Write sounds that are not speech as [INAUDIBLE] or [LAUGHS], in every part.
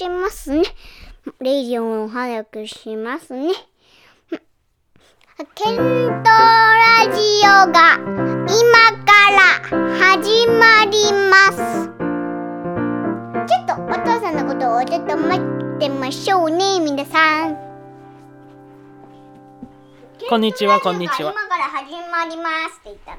しますね。レジオンを早くしますね。ケントラジオが今から始まります。ちょっとお父さんのことをちょっと待ってましょうね、皆さん。こんにちはこんにちは今から始まりますって言った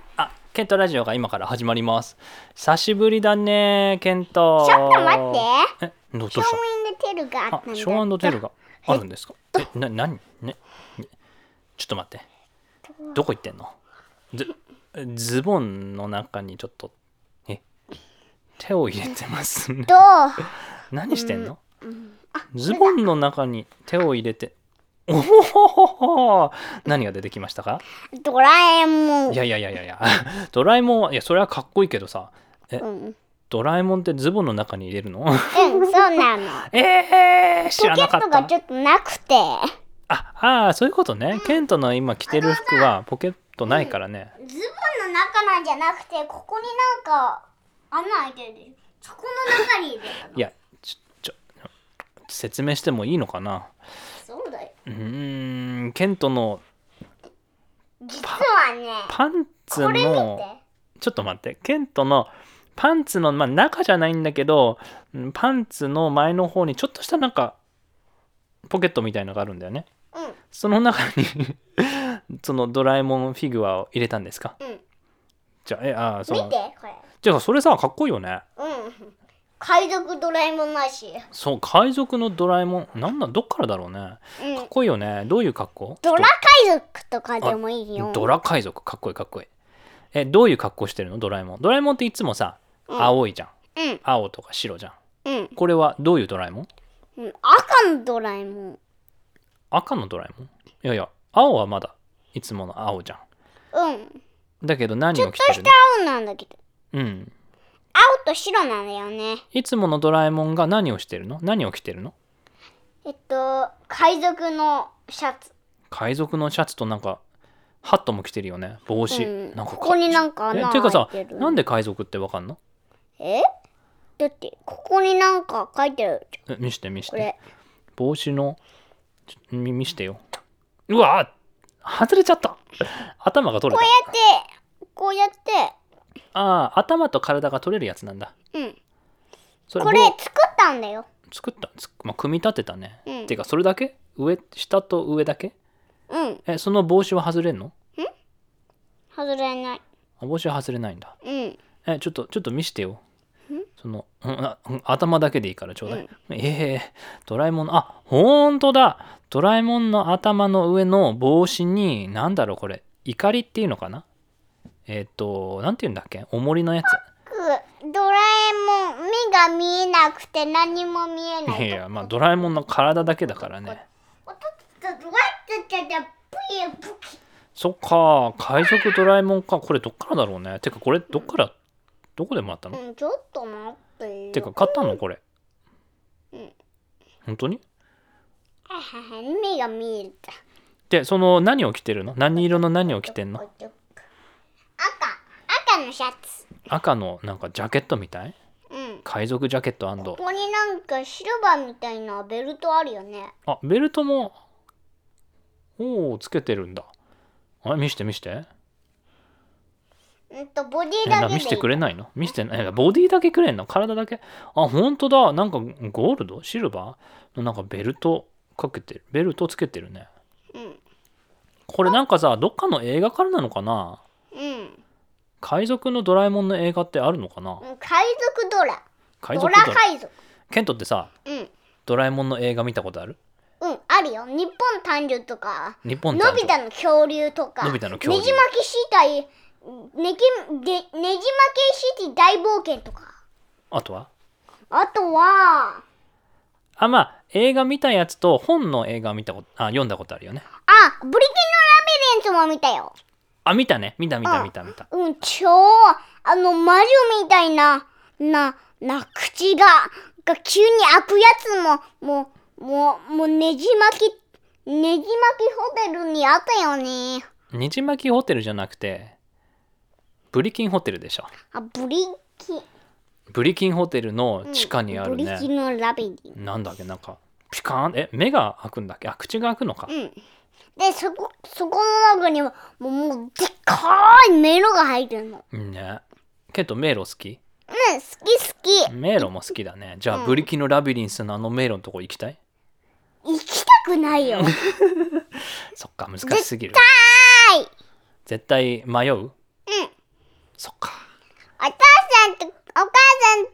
ケントラジオが今から始まります。久しぶりだね、ケント。ちょっと待って。え、どどうしショーンドテルがあったんだショーテルがあるんですか？え、な、なにね、ね。ちょっと待って。どこ行ってんの？ず、ズボンの中にちょっと、え、手を入れてますね。どう？何してんの？ズボンの中に手を入れて、おほほほほ何が出てきましたか？ドラえもん。いやいやいやいや [LAUGHS] ドラえもんは、いや、それはかっこいいけどさ、え、うん、ドラえもんってズボンの中に入れるの？うん、そうなの。[LAUGHS] えー、知ポケらなかった。ットがちょっとなくて。あ、あーそういうことね。ケントの今着てる服はポケットないからね。ズボンの中なんじゃなくて、ここになんか穴開いてる。そこの中に入れたの。いや、ちょ、ちょ、説明してもいいのかな？そうだよ。うーん、ケントの実はね、パンツこれ見の、て。ちょっと待って、ケントのパンツの、まあ中じゃないんだけど、うんパンツの前の方にちょっとしたなんか、ポケットみたいのがあるんだよね。うん、その中に [LAUGHS] そのドラえもんフィグアを入れたんですか？うん。じゃあ、え、あー、その見て、これ。じゃあそれさ、かっこいいよね。うん。海賊ドラえもんだし。そう、海賊のドラえもん。なんだ、どっからだろうね。うんかっ。こいいよね。どういう格好？ドラ海賊とかでもいいよ。ドラ海賊。かっこいいかっこいい。え、どういう格好してるの？ドラえもん。ドラえもんっていつもさ、うん青いじゃん。うん、青とか白じゃん。うん。これはどういうドラえもん？うん赤のドラえもん。赤のドラえもん？いやいや、青はまだいつもの青じゃん。うん。だけど何ちょっとしたを着てるの青なんだけど。うん。青と白なんだよね。いつものドラえもんが何をしてるの？何を着てるの？えっと、海賊のシャツ。海賊のシャツとなんかハットも着てるよね。帽子、うん。なんかかここになんか穴えていうかさ開いてる。なんで海賊ってわかんの？え？だって、ここになんか書いてあるじえ見して見して。帽子のちょ見見してよ。うわ外れちゃった。頭が取れこうたやって、こうやって、ああ頭と体が取れるやつなんだ。うん。それこれ作ったんだよ。作ったつまあ、組み立てたね、うん。ていうかそれだけ？上下と上だけ？うん。えその帽子は外れんの？外れない。あ帽子は外れないんだ。うん。えちょっとちょっと見してよ。その、うんあうん頭だけでいいからちょうだい、ええドラえもんのあほんとだ。ドラえもんの頭の上の帽子になんだろうこれ。怒りっていうのかな？えっ、となんて言うんだっけ？重りのやつ。くドラえもん、目が見えなくて何も見えない。いやいやまあドラえもんの体だけだからね。そっか海賊ドラえもんか。これどっからだろうね。てかこれどっからどこでもらったの？うん、ちょっと待ってよ。てか買ったの？これ。うん。本当に？ははは目が見えた。でその何を着てるの？何色の何を着てんの？赤、赤のシャツ。赤のなんかジャケットみたい？うん。海賊ジャケットここになんかシルバーみたいなベルトあるよね。あベルトもおおつけてるんだ。あ見して見して。うんと、ボディえだけ見してくれないの？見してないボディだけくれんの？体だけ？あ本当だ。なんかゴールド？シルバー？のなんかベルトかけてる。ベルトつけてるね。うん。これなんかさどっかの映画からなのかな？うん。海賊のドラえもんの映画ってあるのかな？うん海賊ドラ。ド海賊ドララ海賊。ケントってさうん。ドラえもんの映画見たことある？うん、あるよ。日本誕生とか、日本のび太の恐竜とか、のび太の恐竜ねじ巻きしたい、ねきでねじ巻きして大冒険とか。あとは？あとは、あまあ映画見たやつと本の映画見たことあ読んだことあるよねあ、ブリキンのラビリンスも見たよ。あ見たね。見た見たうん見た見た。うん、超、あの、魔女みたいな、な、な、口が、が急に開くやつも、もう、もう、もうねじ巻き、ねじ巻きホテルにあったよね。ねじ巻きホテルじゃなくてブリキンホテルでしょ。あ、ブリキン。ブリキンホテルの地下にあるね。ブリキ、のラビリンなんだっけなんかピカーン？え目が開くんだっけ？あ口が開くのか、うん。でそこそこの中にはもうもうでっかい迷路が入ってるの。うん、ね。ケント迷路好き？うん好き好き。迷路も好きだね。じゃあ、ブリキのラビリンスのあの迷路のとこ行きたい？行きたくないよ。[LAUGHS] そっか難しすぎる。はい絶対迷う？うん。そっか。お母さんとお母さんだ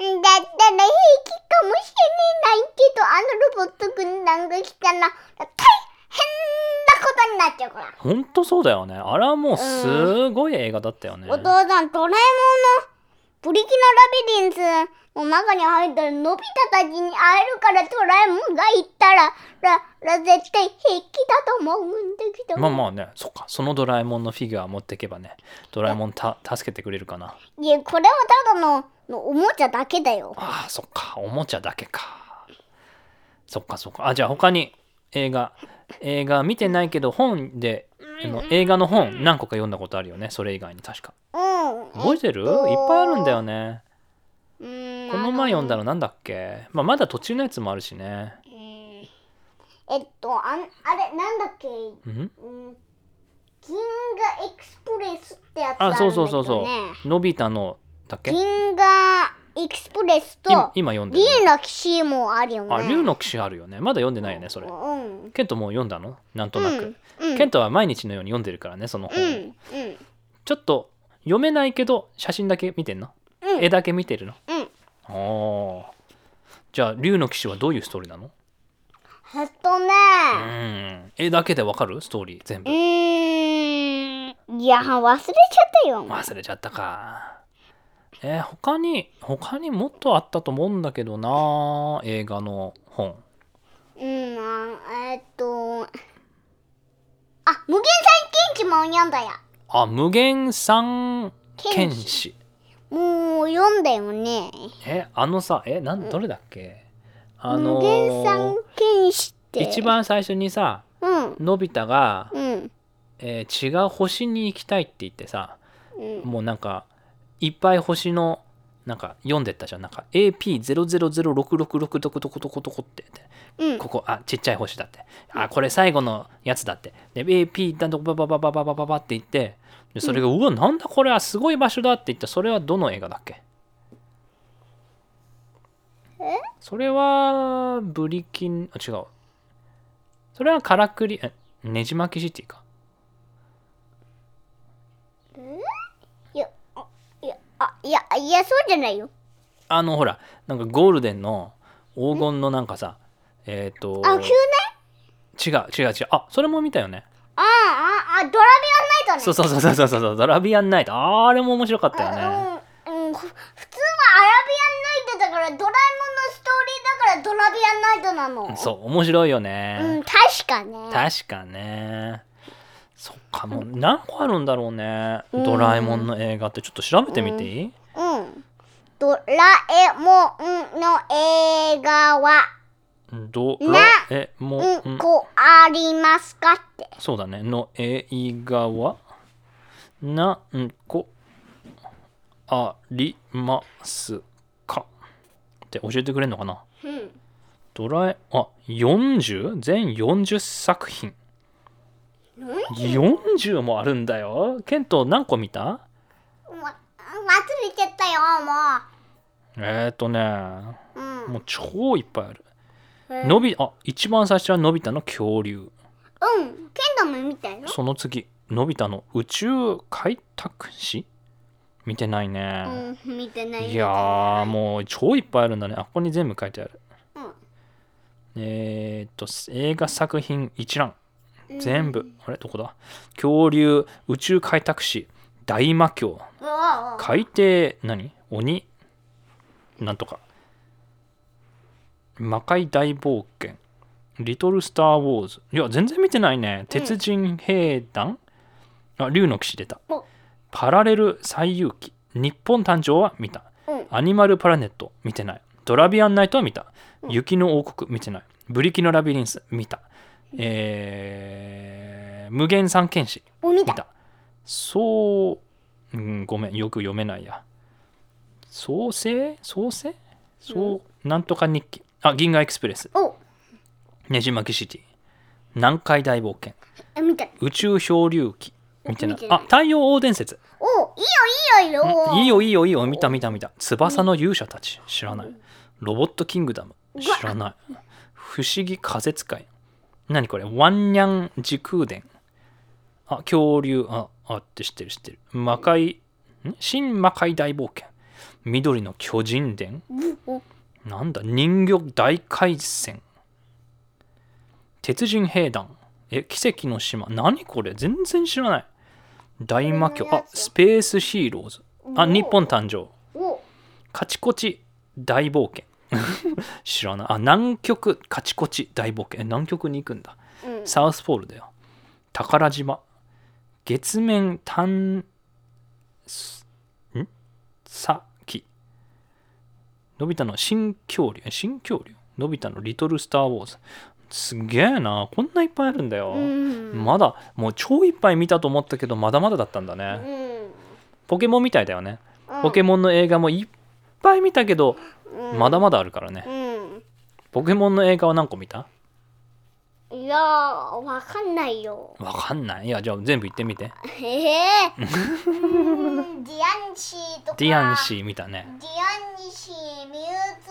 ったら平気かもしれないけどあのロボット軍団が来たら大変なことになっちゃうから、ほんとそうだよね。あれはもうすごい映画だったよね、お父さんドラえもんのブリキのラビリンスの中に入ったらのび太たちに会えるからドラえもんが言ったららら絶対平気だと思うんだけど、まあまあね。そっか。そのドラえもんのフィギュア持ってけばね。ドラえもんた助けてくれるかな。いやこれはただののおもちゃだけだよ。ああそっか。おもちゃだけか。そっかそっか。あじゃあ他に映画。映画見てないけど本であの映画の本何個か読んだことあるよねそれ以外に確か。うん。覚えてる、いっぱいあるんだよね。うん。この前読んだのなんだっけ、まあ、まだ途中のやつもあるしね。うん。えっとあんあれなんだっけ？うん？うん。銀河エクスプレスってやつあるんだあそうそうそうそう。のび太のだっけ？銀河エクスプレスと今今読んでる、竜ね、の騎士もあるよね。あ竜の騎士あるよね。まだ読んでないよねそれ。うんケントもう読んだの？なんとなく、うんうん。ケントは毎日のように読んでるからねその本を、うんうん。ちょっと読めないけど写真だけ見てんの、うん。絵だけ見てるの？うん。おー。じゃあ竜の騎士はどういうストーリーなの？えっとね。うん。絵だけでわかる？ストーリー全う部ーん。いや忘れちゃったよ。忘れちゃったかえー他に他にもっとあったと思うんだけどな映画の本。うんあえっとあ無限三剣士も読んだや。あ無限三剣士。もう読んだよね。えあのさえなんどれだっけ？あの無限三剣士って。一番最初にさうん。のび太が、うん。えー違う星に行きたいって言ってさうん。もうなんかいっぱい星のなんか読んでったじゃん。なんか AP000666 どこどこどこどこって。うん。ここあちっちゃい星だって。あこれ最後のやつだって。で AP だとババババババババって言ってでそれが、うわなんだこれはすごい場所だって言ったそれはどの映画だっけえそれはブリキンあ違うそれはカラクリえねじ巻きシティかいやあいやあいやいやそうじゃないよ。あのほらなんかゴールデンの黄金のなんかさえっ、とあ急ね？違う違う違う。あそれも見たよね。あああドラビアンナイトね。そうそうそうそうそうそうドラビアンナイト。あれも面白かったよね。うんうん、ふ普通はアラビアンナイトだからドラえもんのストーリーだからドラビアンナイトなの。そう面白いようねん確かね。確かねそっかもう何個あるんだろうね。うん。ドラえもんの映画ってちょっと調べてみていい？うん。ドラえもんの映画は。ドなラえもうんんこありますかって。そうだね。の映画は？なんこありますかって教えてくれんのかな？うん。ドラえあ40全40作品40もあるんだよ。ケント何個見た？わ忘れちゃったよえー、っとねもううん。もう超いっぱいある。えのびあ一番最初はのび太の恐竜。うん。ケントも見たよ。その次のび太の。宇宙開拓史？見てないね、うん見てない。いやーもう超いっぱいあるんだね。あここに全部書いてある。うん。えー、っと映画作品一覧。うん全部、あれ？どこだ？恐竜宇宙開拓史大魔教海底何？鬼？なんとか。魔界大冒険。リトルスター・ウォーズ。いや全然見てないね。鉄人兵団、あ竜の騎士出た。お。パラレル最遊記。日本誕生は見た。うん。アニマルプラネット見てない。ドラビアンナイトは見た。雪の王国見てない。ブリキのラビリンス見たえー無限三剣士。お見た。そう、うん、ごめん。よく読めないや。創生創生そう、なんとか日記。あ銀河エクスプレス。お。ねじ巻きシティ。南海大冒険。宇宙漂流記。みたいな。あ太陽王伝説。おいいよいいよいいよ。いいよいいよいいよ。見た見た見た。翼の勇者たち。知らない。ロボットキングダム。知らない。不思議風使い何これ？ワンニャン時空伝。あ恐竜。ああって知ってる知ってる。魔界？ん？新魔界大冒険。緑の巨人伝？おなんだ？人魚大海戦。鉄人兵団。え奇跡の島。何これ？全然知らない。大魔教あスペースヒーローズ。あ日本誕生。お。カチコチ大冒険 [LAUGHS] 知らない。あ南極カチコチ大冒険。え南極に行くんだ。うん。サウスポールだよ。宝島。月面探すん？さきのび太の新恐竜。え新恐竜？のび太のリトルスター・ウォーズ。すげえな。こんないっぱいあるんだよ、うん。まだもう超いっぱい見たと思ったけどまだまだだったんだうね、ん。ポケモンみたいだよね、うん。ポケモンの映画もいっぱい見たけど、うん。まだまだあるからね。うん。ポケモンの映画は何個見た？いやーわかんないよ。わかんない？いやじゃあ全部言ってみて。へえ [LAUGHS] ディアンシーとか。ディアンシー見たね。ディアンシーミュウツ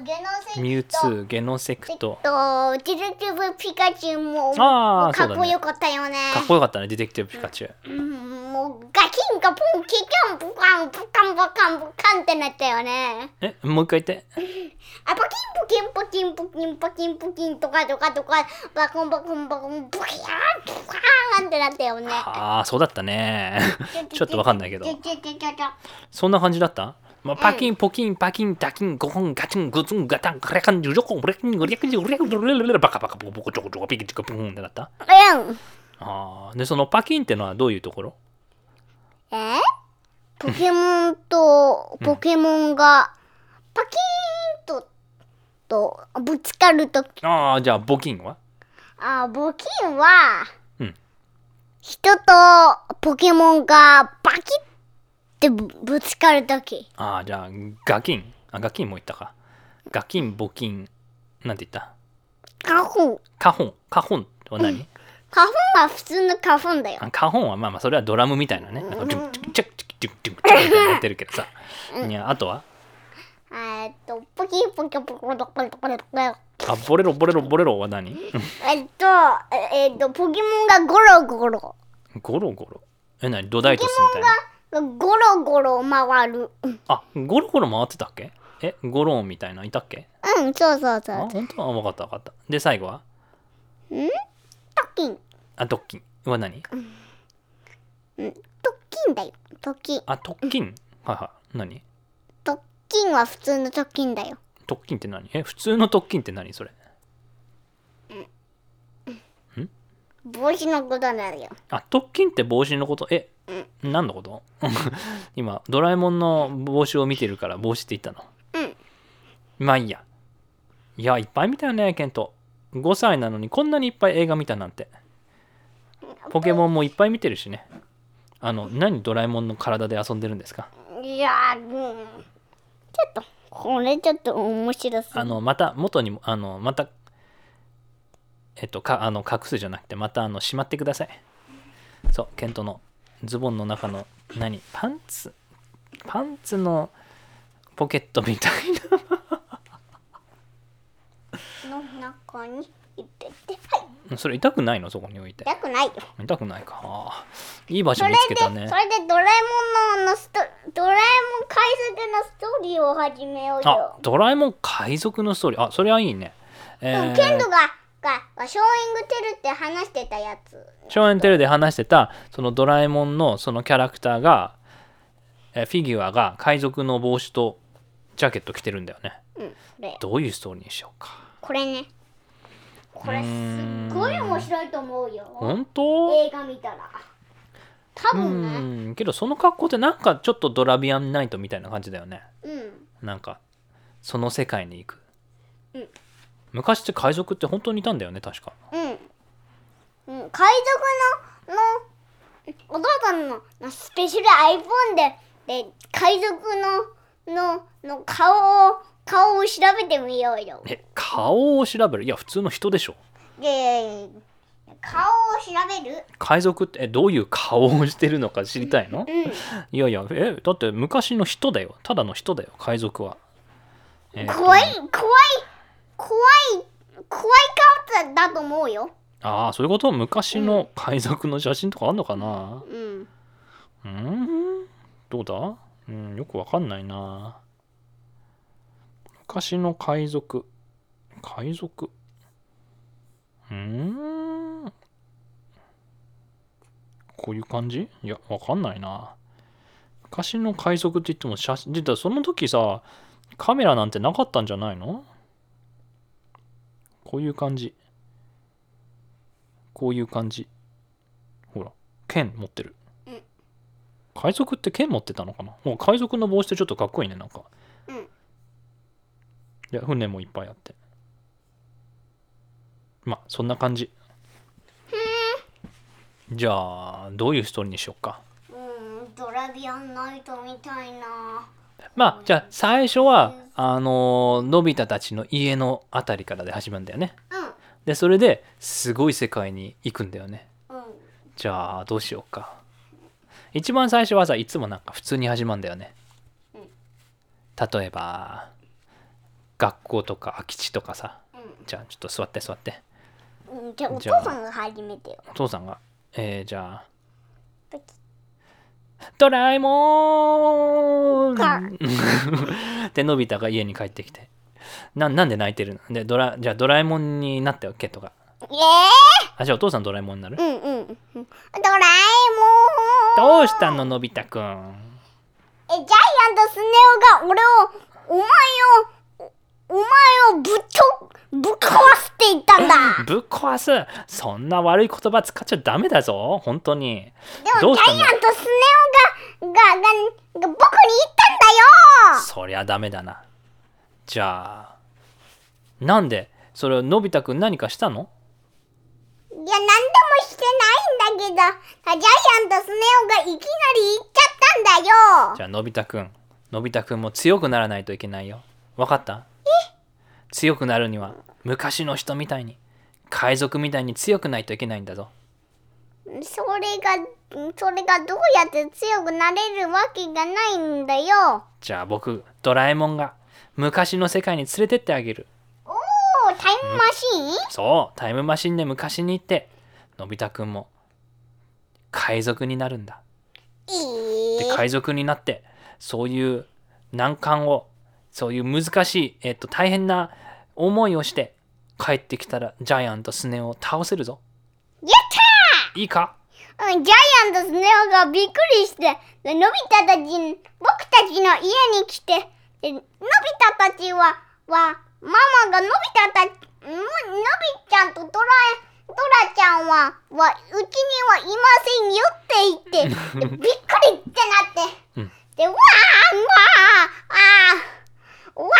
ーゲノセクト。ミュウツーゲノセクト。とディテクティブピカチュウもあーかっこよかったよね。かっこよかったねディテクティブピカチュウ。うんもうガキンガポンキカンポカンポカンポカンポカンってなったよね。えもう一回言って。[LAUGHS] あポキンポキンポキンポキンポキンポキンとかとかとかバコンバコンバコンポキャーポカーンってなったよね。ああそうだったね。ちょっとわかんないけど。そんな感じだった？まあ、パキンポキンパキンタキンゴコンガチングツンガタンカレカンジュジョコンブレキングレキンジュレクルレレレバカバカボコボコチョコチョコピキチコピンってなった？うん。ああでそのパキンってのはどういうところ？え？ポケモンとポケモンがパキーンととぶつかるとき。ああじゃあボキンは？あ募金は、人とポケモンがバキッってぶつかるとき。ああ、じゃあ、ガキン。あ、ガキンも言ったか。ガキン、募金。なんて言った？カホン。カホン。は何、ん花粉は普通の花粉だよ。花粉はまあまあそれはドラムみたいなね。なんかチュチュチュチュチュチュ。あとはえっとポキポキポキポキポキポキポキあボレロボレロボレロは何えっとええっとポケモンがゴロゴロゴロゴロえ何ドダイトスみたいなゴロゴロ回るうんあゴロゴロ回ってたっけえゴロンみたいないたっけうんそうそうそあう本当は分かった分かったで最後はトキンあドッキンは何うんトキンだよトキンあ特勤はいはい何トキンは普通のトキンだよ。特勤って何？え普通の特勤って何それ？帽子のことなるよ。あ特勤って帽子のこと？え何のこと？[LAUGHS] 今ドラえもんの帽子を見てるから帽子って言ったの？うん。まあいいや。いやいっぱい見たよねケント。5歳なのにこんなにいっぱい映画見たなんて。ポケモンもいっぱい見てるしね。あの何ドラえもんの体で遊んでるんですか？いやーうん。ちょっとこれちょっと面白すぎあのまた元にもあのまたえっとかあの隠すじゃなくてまたあのしまってください。そうケントのズボンの中の何？パンツ？パンツのポケットみたい [LAUGHS] の中に？入れてはそれ痛くないの？そこに置いて。痛くない。よ痛くないか。いい場所それ見つでけたね。それでドラえもんのストドラえもん海賊のストーリーを始めようあよドラえもん海賊のストーリー？あそれはいいね。えうんーケントがががショーイングテルって話してたやつ。少年テレで話してたそのドラえもんのそのキャラクターがえフィギュアが海賊の帽子とジャケット着てるんだよね。うんでどういうストーリーにしようか。これねこれすっごい面白いと思うよ。本当？映画見たら。多う分ね。ん。けどその格好ってなんかちょっとドラビアンナイトみたいな感じだよね。うん。なんかその世界に行く、うん。昔って海賊って本当にいたんだよね確か。うん、うん、海賊ののお父さんののスペシャル iPhone でで海賊ののの顔を顔を調べてみようよ。え顔を調べる？いや普通の人でしょ。で顔を調べる？海賊ってえどういう顔をしてるのか知りたいの？うん。いやいやえだって昔の人だよ。ただの人だよ海賊は、えーと。怖い怖い怖い怖い顔だと思うよ。ああそういうこと？昔の海賊の写真とかあんのかな？うん。うーん？どうだ？うんよくわかんないな昔の海賊。海賊？うーん。こういう感じ？いやわかんないな。昔の海賊って言っても写真実はその時さカメラなんてなかったんじゃないの？こういう感じ。こういう感じ。ほら剣持ってる。海賊って剣持ってたのかな？もう海賊の帽子ってちょっとかっこいいねなんかや船もいっぱいあって。まあそんな感じ。じゃあどういうストーリーにしようか。うん、ドラビアンナイトみたいな。まあじゃあ最初はあののび太たちの家のあたりからで始まるんだよね。でそれですごい世界に行くんだよね。うん。うん。じゃあどうしようか。一番最初はさいつもなんか普通に始まるんだよね。うん。例えば学校とか空き地とかさ。うじゃあちょっと座って座って。ん。じゃあお父さんが始めてよ。お父さんがえー、じゃあ。ドラえもかん。[LAUGHS] でのび太が家に帰ってきて。ななんで泣いてるの？でドラじゃあドラえもんになっておけとかイエあじゃあお父さんドラえもんになる？うんうん。ドラえもん。どうしたののび太くん？え、ジャイアントスネ夫が俺を、お前を、おお前をぶっと、ぶっ壊すって言ったんだ。ぶっ壊す。そんな悪い言葉使っちゃダメだぞ。本当に。でもジャイアントスネ夫が、が、が、が僕に言ったんだよ。そりゃダメだな。じゃあなんでそれをのび太くん何かしたの？いや、なんでもしてないんだけど、ジャイアントスネ夫がいきなり言っちゃったんだよ。じゃあのび太くんのび太くんも強くならないといけないよ。わかった？強くなるには昔の人みたいに海賊みたいに強くないといけないんだぞ。それが、それがどうやって強くなれるわけがないんだよ。じゃあ僕ドラえもんが昔の世界に連れてってあげる。おー、タイムマシーン？そうタイムマシンで昔に行ってのび太くんも海賊になるんだ。えー、で海賊になってそういう難関をそういう難しい、えっと大変な思いをして帰ってきたらジャイアントスネ夫を倒せるぞ。やったいいか？うん、ジャイアントスネ夫がびっくりして、でのび太たち、僕たちの家に来て、でのび太たちは、は、ママがのび太たち、ののびちゃんとドラえ、ドラちゃんは、は、うちにはいませんよって言って、[LAUGHS] でびっくりってなって、うん。で、わー、わー、あー、わー、わ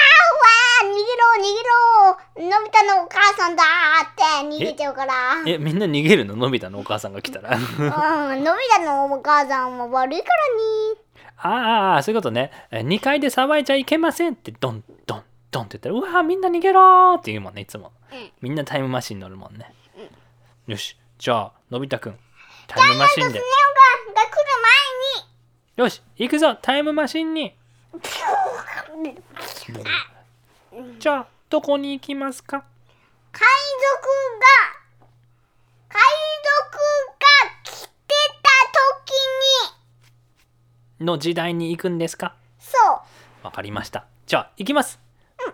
ー、逃げろ、逃げろ、のび太のお母さんだーって逃げちゃうから。えみんな逃げるの？のび太のお母さんが来たら。うん、のび太のお母さんは悪いからに。ああそういうことね。2階で騒いじゃいけませんってドンドンドンって言ったらうわみんな逃げろーって言うもんねいつも。うん。みんなタイムマシン乗るもんね。よしじゃあのび太くんタイムマシンで。よし行くぞタイムマシンに、じゃあどこに行きますか？海賊が、海賊が来てた時に、の時代に行くんですか？そう、わかりました。じゃあ行きます。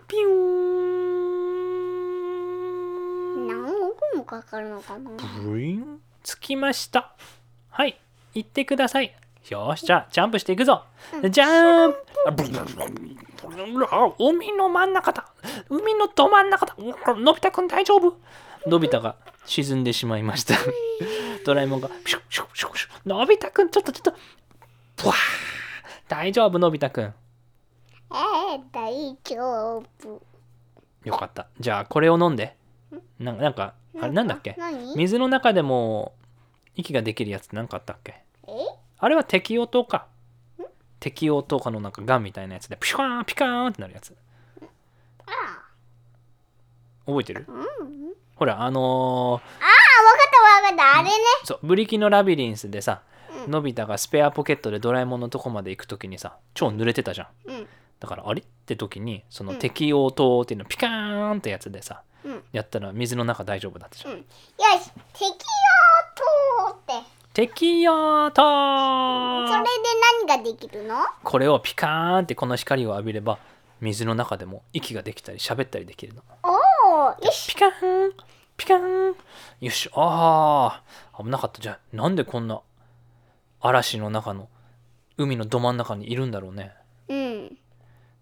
ピューン。何億もかかるのかな？ブイーン。着きました。はい。行ってくださいよしじゃあジャンプしていくぞジャンプ海の真ん中だ海のど真ん中だのび太くん大丈夫のび太が沈んでしまいましたドラえもんがシュッシュッシュッシュッのび太くんちょっとちょっと大丈夫のび太くんえー、大丈夫。よかったじゃあこれを飲んでなんかなんかあれなんだっけ何水の中でも息ができるやつって何かあったっけえあれは適応糖か適応とかのなんかガンみたいなやつでピシューンピカーンってなるやつあ覚えてる？あ。うん。ああ、わかほらあのったわかった。あれね。ーそうブリキのラビリンスでさうんのび太がスペアポケットでドラえもんのとこまで行く時にさ超濡れてたじゃんうん。だからあれって時にそのうん適応灯っていうのピカーンってやつでさうん。やったら水の中大丈夫だったじゃん。よし、適応灯って。適応灯それで何ができるの？これをピカーンってこの光を浴びれば水の中でも息ができたり喋ったりできるの。おお、よし。ピカーンピカーンよし。ああ危なかった。じゃあなんでこんな嵐の中の海のど真ん中にいるんだろうね。うん。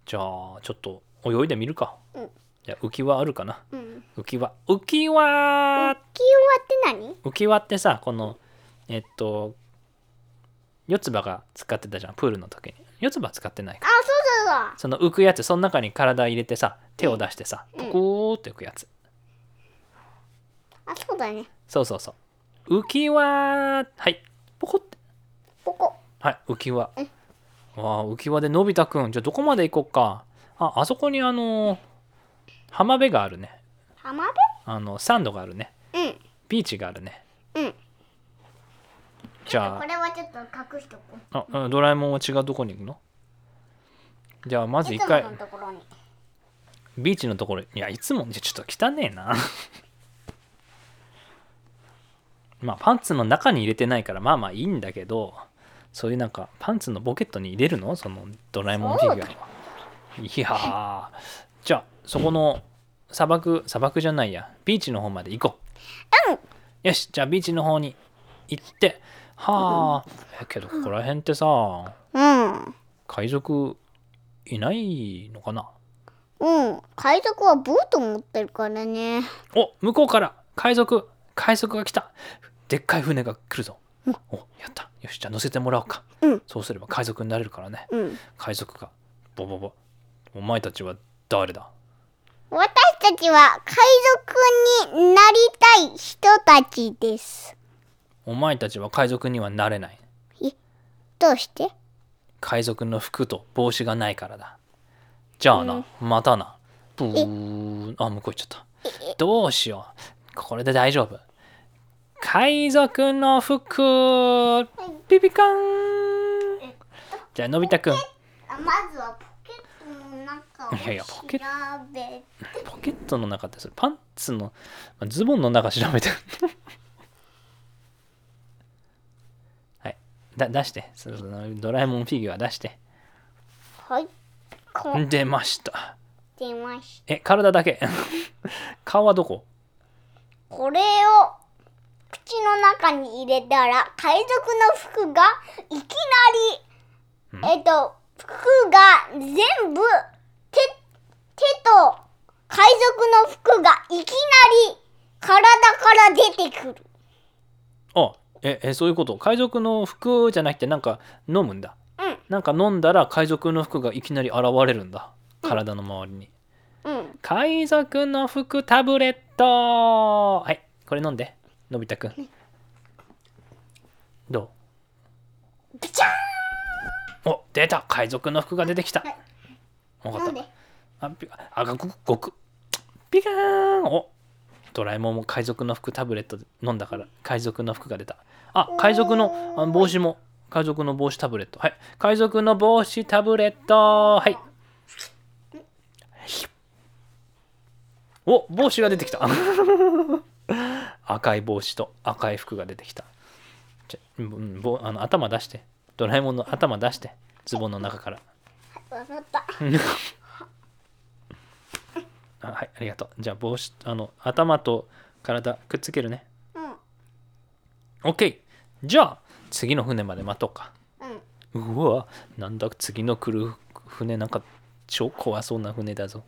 じゃあちょっと泳いでみるか、うん。じゃあ浮き輪あるかな。うん。浮き輪。浮き輪。浮き輪って何？浮き輪ってさこのえっと四つ葉が使ってたじゃんプールの時に。四つ葉使ってないか。あ、そうそうそう。その浮くやつその中に体入れてさ手を出してさうん。ポコーって浮くやつ。あ、そうだね。そうそうそう。浮き輪はい。ポコって。ここ。はい浮き輪。うんわあ浮き輪でのび太くん。じゃあどこまで行こっか。ああそこにあの浜辺があるね。浜あのサンドがあるね。辺ビーチがあるね。うん。うん。じゃこれはちょっと隠しとこう。ああドラえもんは違うとこに行くの？じゃあまず一回。ビーチのところ。いやいつもじゃちょっと汚ねえな。[LAUGHS] まあパンツの中に入れてないからまあまあいいんだけどそういうなんかパンツのポケットに入れるの？そのドラえもんフィギュアは。いやー。じゃあそこの砂漠砂漠じゃないや。ビーチの方まで行こう。うん。よしじゃあビーチの方に行ってはあ。えけどここら辺ってさうん。海賊いないのかな？うん。海賊はボート持ってるからね。お向こうから。海賊。海賊が来た。でっかい船が来るぞ、うん。おやった。よしじゃあ乗せてもらおうか、うん。そうすれば海賊になれるからね。うん。海賊がボボボ。お前たちは誰だ？私たちは海賊になりたい人たちです。お前たちは海賊にはなれない。どうして？海賊の服と帽子がないからだ。じゃあな、またな。ブーあ向こう行っちゃった。どうしよう。これで大丈夫。海賊の服。ピピカン。じゃあのび太くん。あまずはポケットの中をいやいやポケポケットの中ってそれパンツのまあズボンの中調べてるはいだ出して。そのドラえもんフィギュア出して。はい。こう出ました。出ましえ体だけ。[LAUGHS] 顔はどこ？これを口の中に入れたら海賊の服がいきなりえっと服が全部手手と海賊の服がいきなり体から出てくる。あええそういうこと？海賊の服じゃなくてなんか飲むんだ？うん。なんか飲んだら海賊の服がいきなり現れるんだ？体の周りに、うん。海賊の服タブレット！はいこれ飲んで。のび太くん。どピチャうお出た！海賊の服が出てきた。はい。分かった。あピあごくごく。ピカーン！おドラえもんも海賊の服タブレットで飲んだから海賊の服が出たあ海賊のあ帽子も。海賊の帽子タブレット。はい。海賊の帽子タブレット。はい。お帽子が出てきた。[LAUGHS] 赤い帽子と赤い服が出てきた。じゃうんぼあの頭出して。ドラえもんの頭出して。ズボンの中から。わかった。[LAUGHS] あはい。ありがとう。じゃあ帽子あの頭と体くっつけるね。うん。OK じゃあ次の船まで待とうか。うん。うわなんだ次の来る船なんか超怖そうな船だぞ。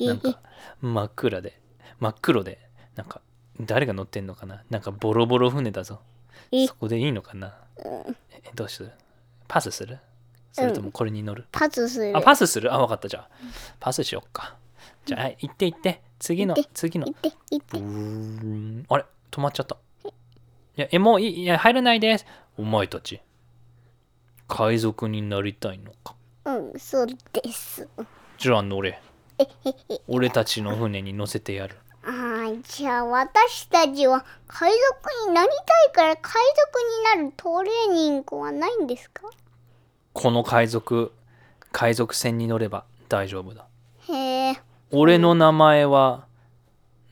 なんか真っ暗で。真っ黒でなんか誰が乗ってんのかな。なんかボロボロ船だぞ。え。そこでいいのかな。えどうする？パスする？それともこれに乗る、パスする。あパスする？あ分かった。じゃあパスしよっか。じゃあはい行って行って。次の次の。行って行って。ブー。ンあれ？止まっちゃったいやえもういいいや入らないですお前たち海賊になりたいのか？うん、そうです。じゃあ乗れえへへ。俺たちの船に乗せてやるあーじゃあ私たちは海賊になりたいから海賊になるトレーニングはないんですか？この海賊海賊船に乗れば大丈夫だへえ。俺の名前は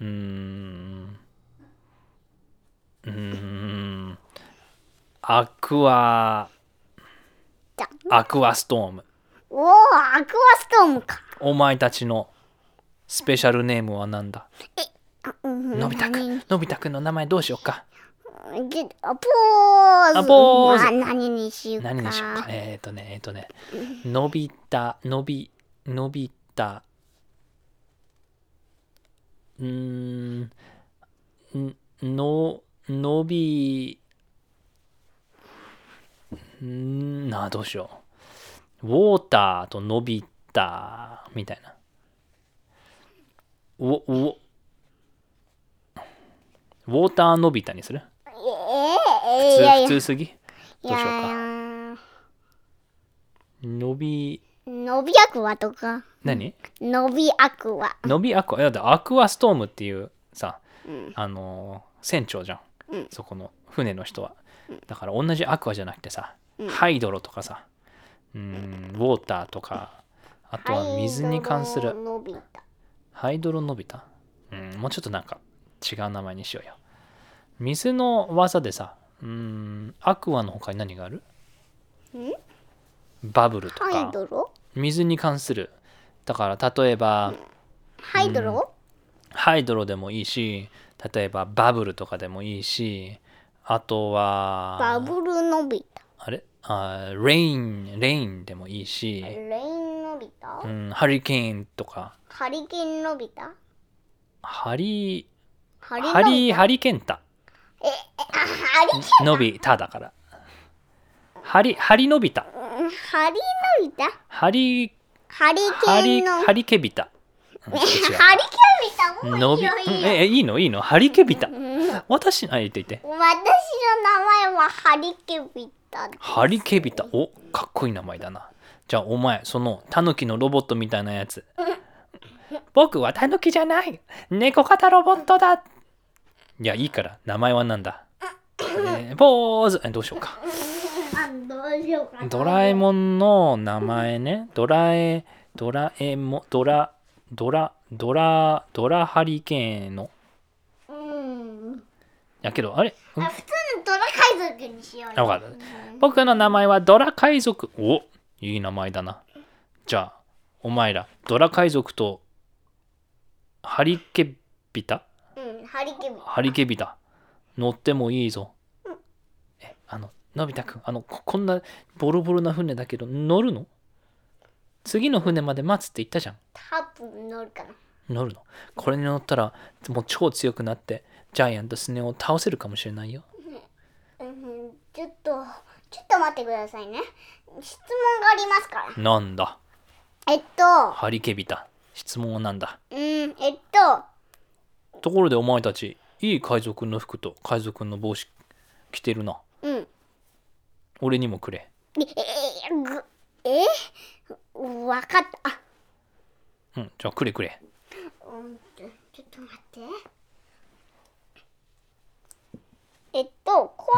うーんうーん。アクアだアクアストーム。おお、アクアストームか。お前たちのスペシャルネームは何だ？あうんのび太くん。のび太くんの名前どうしようか？じあポーズ。あポーズ。あ何にしようか。何にしようか？えっ、ー、とねえっ、ー、とね。のび太のびのび太。うんののびんなあどうしよう。ウォーターとのび太みたいな。ウォウォウォーターのび太にする？普通普通すぎ？どうしようか。やのびのびアクアとか。何？のびアクア。のびアクア。いやだってアクアストームっていうさ、うん。あのー船長じゃん、うん。そこの船の人は。だから同じアクアじゃなくてさ、うん。ハイドロとかさうんウォーターとかあとは水に関する。ハイドロのび太。ハイドロのび太？うんもうちょっとなんか違う名前にしようよ。水の技でさうんアクアの他に何がある？ん？バブルとハイかドロ？水に関する。だから例えば、ハイドロ、ハイドロでもいいし例えばバブルとかでもいいしあとはバブルのび太。あれ？あレインレインでもいいし、レインのび太、うん、ハリケーンとか。ハリケーンのび太？ハリハハリハリケンタ。え、え、あ、ハリケのび太だから。ハリハリのび太。ハリのび太？ハリハリケンの。ハリケビタハリケーンび太もうのび。うんえいいのいいの？ハリケビタうん。私あ言って言って。私の名前はハリケビタ。ハリケビタおかっこいい名前だな。じゃあお前そのタヌキのロボットみたいなやつ。僕はタヌキじゃない。猫型ロボットだ。いやいいから。名前は何だ、えーポーズえどうしようか。ドラえもんの名前ね。ドラえドラえもドラドラドラドラハリケーンの。うん。やけどあれ、うん。あ普通のドラ海賊にしようよ。かった。僕の名前はドラ海賊。おいい名前だな。じゃあお前らドラ海賊とハリケビタ？うん、ハリケビタ。ハリケビタ。乗ってもいいぞ。えあののび太くんあのここんなボロボロな船だけど乗るの？次の船まで待つって言ったじゃん。多分乗るかな。乗るの？これに乗ったらもう超強くなってジャイアントスネ夫を倒せるかもしれないよ。うん、ちょっと、ちょっと待ってくださいね。質問がありますから。なんだ？えっと、ハリケビタ質問はなんだ？うん、えっと、ところでお前たちいい海賊の服と海賊の帽子着てるな。うん。俺にもくれ。え、え、ぐえ？わかった。あ、うんじゃあくれくれ。うんと、ちょっと待って。えっと、こ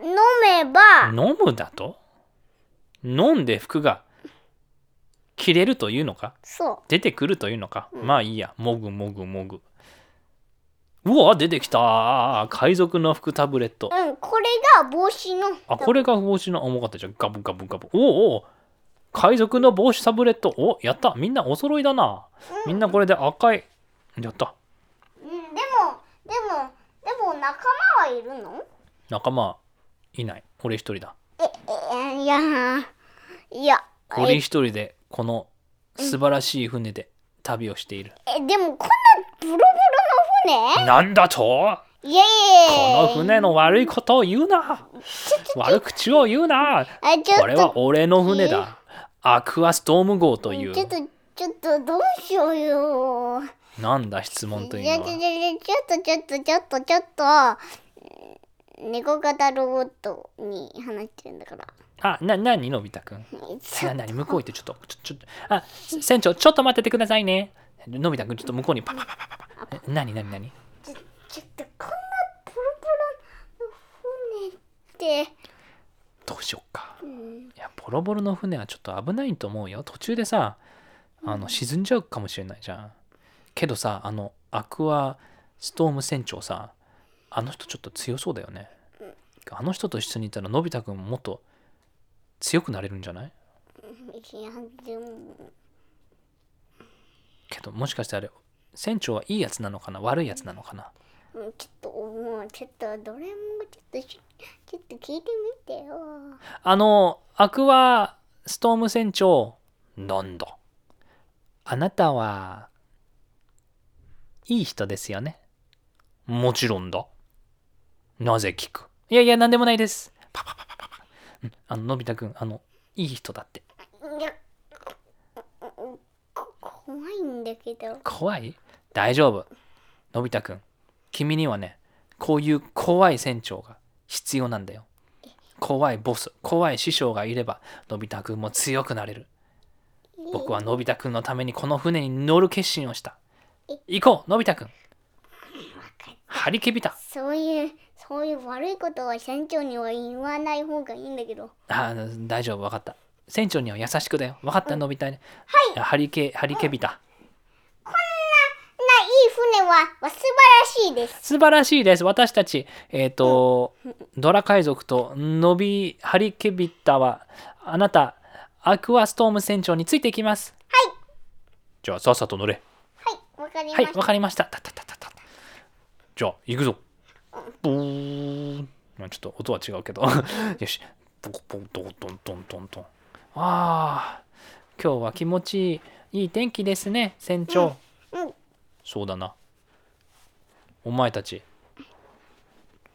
れを飲めば、飲むだと？飲んで服が着れるというのか？そ出てくるというのか、まあいいや。もぐもぐもぐ。うわ出てきた。海賊の服タブレット。う。うん、これが帽子の。あこれが帽子の？重かった。じゃんガブガブガブ。おおお海賊の帽子タブレット？おやった。みんなお揃いだな。みんなこれで赤い。やった。うん、でも、でも、でも仲間はいるの？仲間いない。俺一人だ。え、え、いや、いや、俺一人でこの素晴らしい船で旅をしている、え、でもこんなブロブロの船？なんだと？いやいやいこや。の船の悪いことを言うな。悪口を言うな。これは俺の船だアクアストーム号という。ちょっと、ちょっと、どうしようよ。なんだ質問というのは。ちょっと、ちょっと、ちょっと、ちょっと、猫型ロボットに話してるんだから。あな何のび太くん？何向こう行ってちょっとちょちょっとあ船長ちょっと待っててくださいね。のび太くんちょっと向こうにパパパパパパ。え何何何？ちょちょっとこんなポロポロの船ってどうしよっか。うん。いやボロボロの船はちょっと危ないと思うよ。途中でさあの沈んじゃうかもしれないじゃん。けどさあのアクアストーム船長さあの人ちょっと強そうだよね。あの人と一緒にいたらのび太くんももっと強くなれるんじゃない？いやでも。けどもしかしてあれ船長はいいやつなのかな？悪いやつなのかな？うんちょっともう。ちょっとどれもちょっとしちょっと聞いてみてよ。あのアクアストーム船長なんだあなたはいい人ですよね？もちろんだ。なぜ聞く？いやいや何でもないです。パパパパパ。パうん。あののび太くんあのいい人だって。いやこ怖いんだけど怖い大丈夫のび太くん君にはねこういう怖い船長が必要なんだよ。怖いボス怖い師匠がいればのび太くんも強くなれる。僕はのび太くんのためにこの船に乗る決心をした。行こうのび太くん。張り切びた。そういうそういう悪いことは船長には言わない方がいいんだけど。あ大丈夫分かった。船長には優しくだよ。分かったのび太に。はい。張りけ張りけびた船はは素晴らしいです。素晴らしいです。私たちえっ、とドラ海賊とのびハリケビッタはあなたアクアストーム船長についていきます。はい。じゃあさっさと乗れ。はいわかりました、はいわかりました。たたたたたじゃあ行くぞ。ブーン。まあちょっと音は違うけど。[LAUGHS] よし。ポコポコトントントントントン。ああ今日は気持ちいいいい天気ですね船長、うんそうだな。お前たち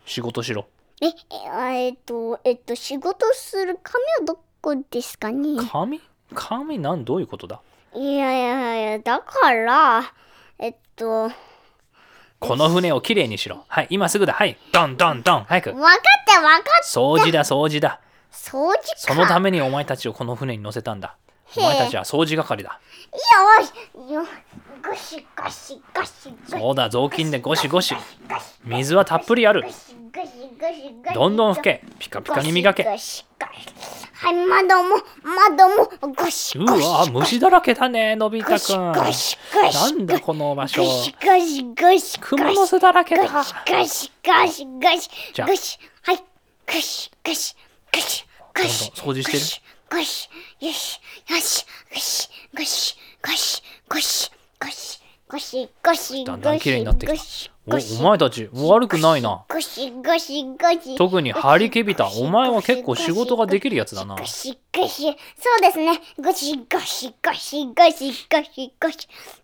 仕事しろ。えええっとえっと仕事する紙はどこですかね？紙？紙なん？どういうことだ？いやいやいやだからえっとこの船をきれいにしろ。はい今すぐだ。はいドンドンドン。早く。わかったわかった。掃除だ掃除だ。掃除か。そのためにお前たちをこの船に乗せたんだお前たちは掃除係だ。よし。よゴシゴシゴシそうだ雑巾でゴシゴシ。水はたっぷりある。どんどん拭け。ピカピカに磨け。はい窓も窓もゴシうゴシ。わ虫だらけだねのび太くん。なんだこの場所。ゴシゴシゴシ。クモの巣だらけだ。ゴシゴシゴシゴシ。ゴシ。はい。ゴシゴシ。ゴシゴシ。どんどん掃除してるゴシよしよしゴシゴシゴシゴシゴシゴシゴシだんだん綺麗になってきた。おゴシお前たち悪くないな。ゴシゴシゴシ特にハリケビタお前は結構仕事ができるやつだな。ゴシゴシそうですね。ゴシゴシゴシゴシゴシゴシ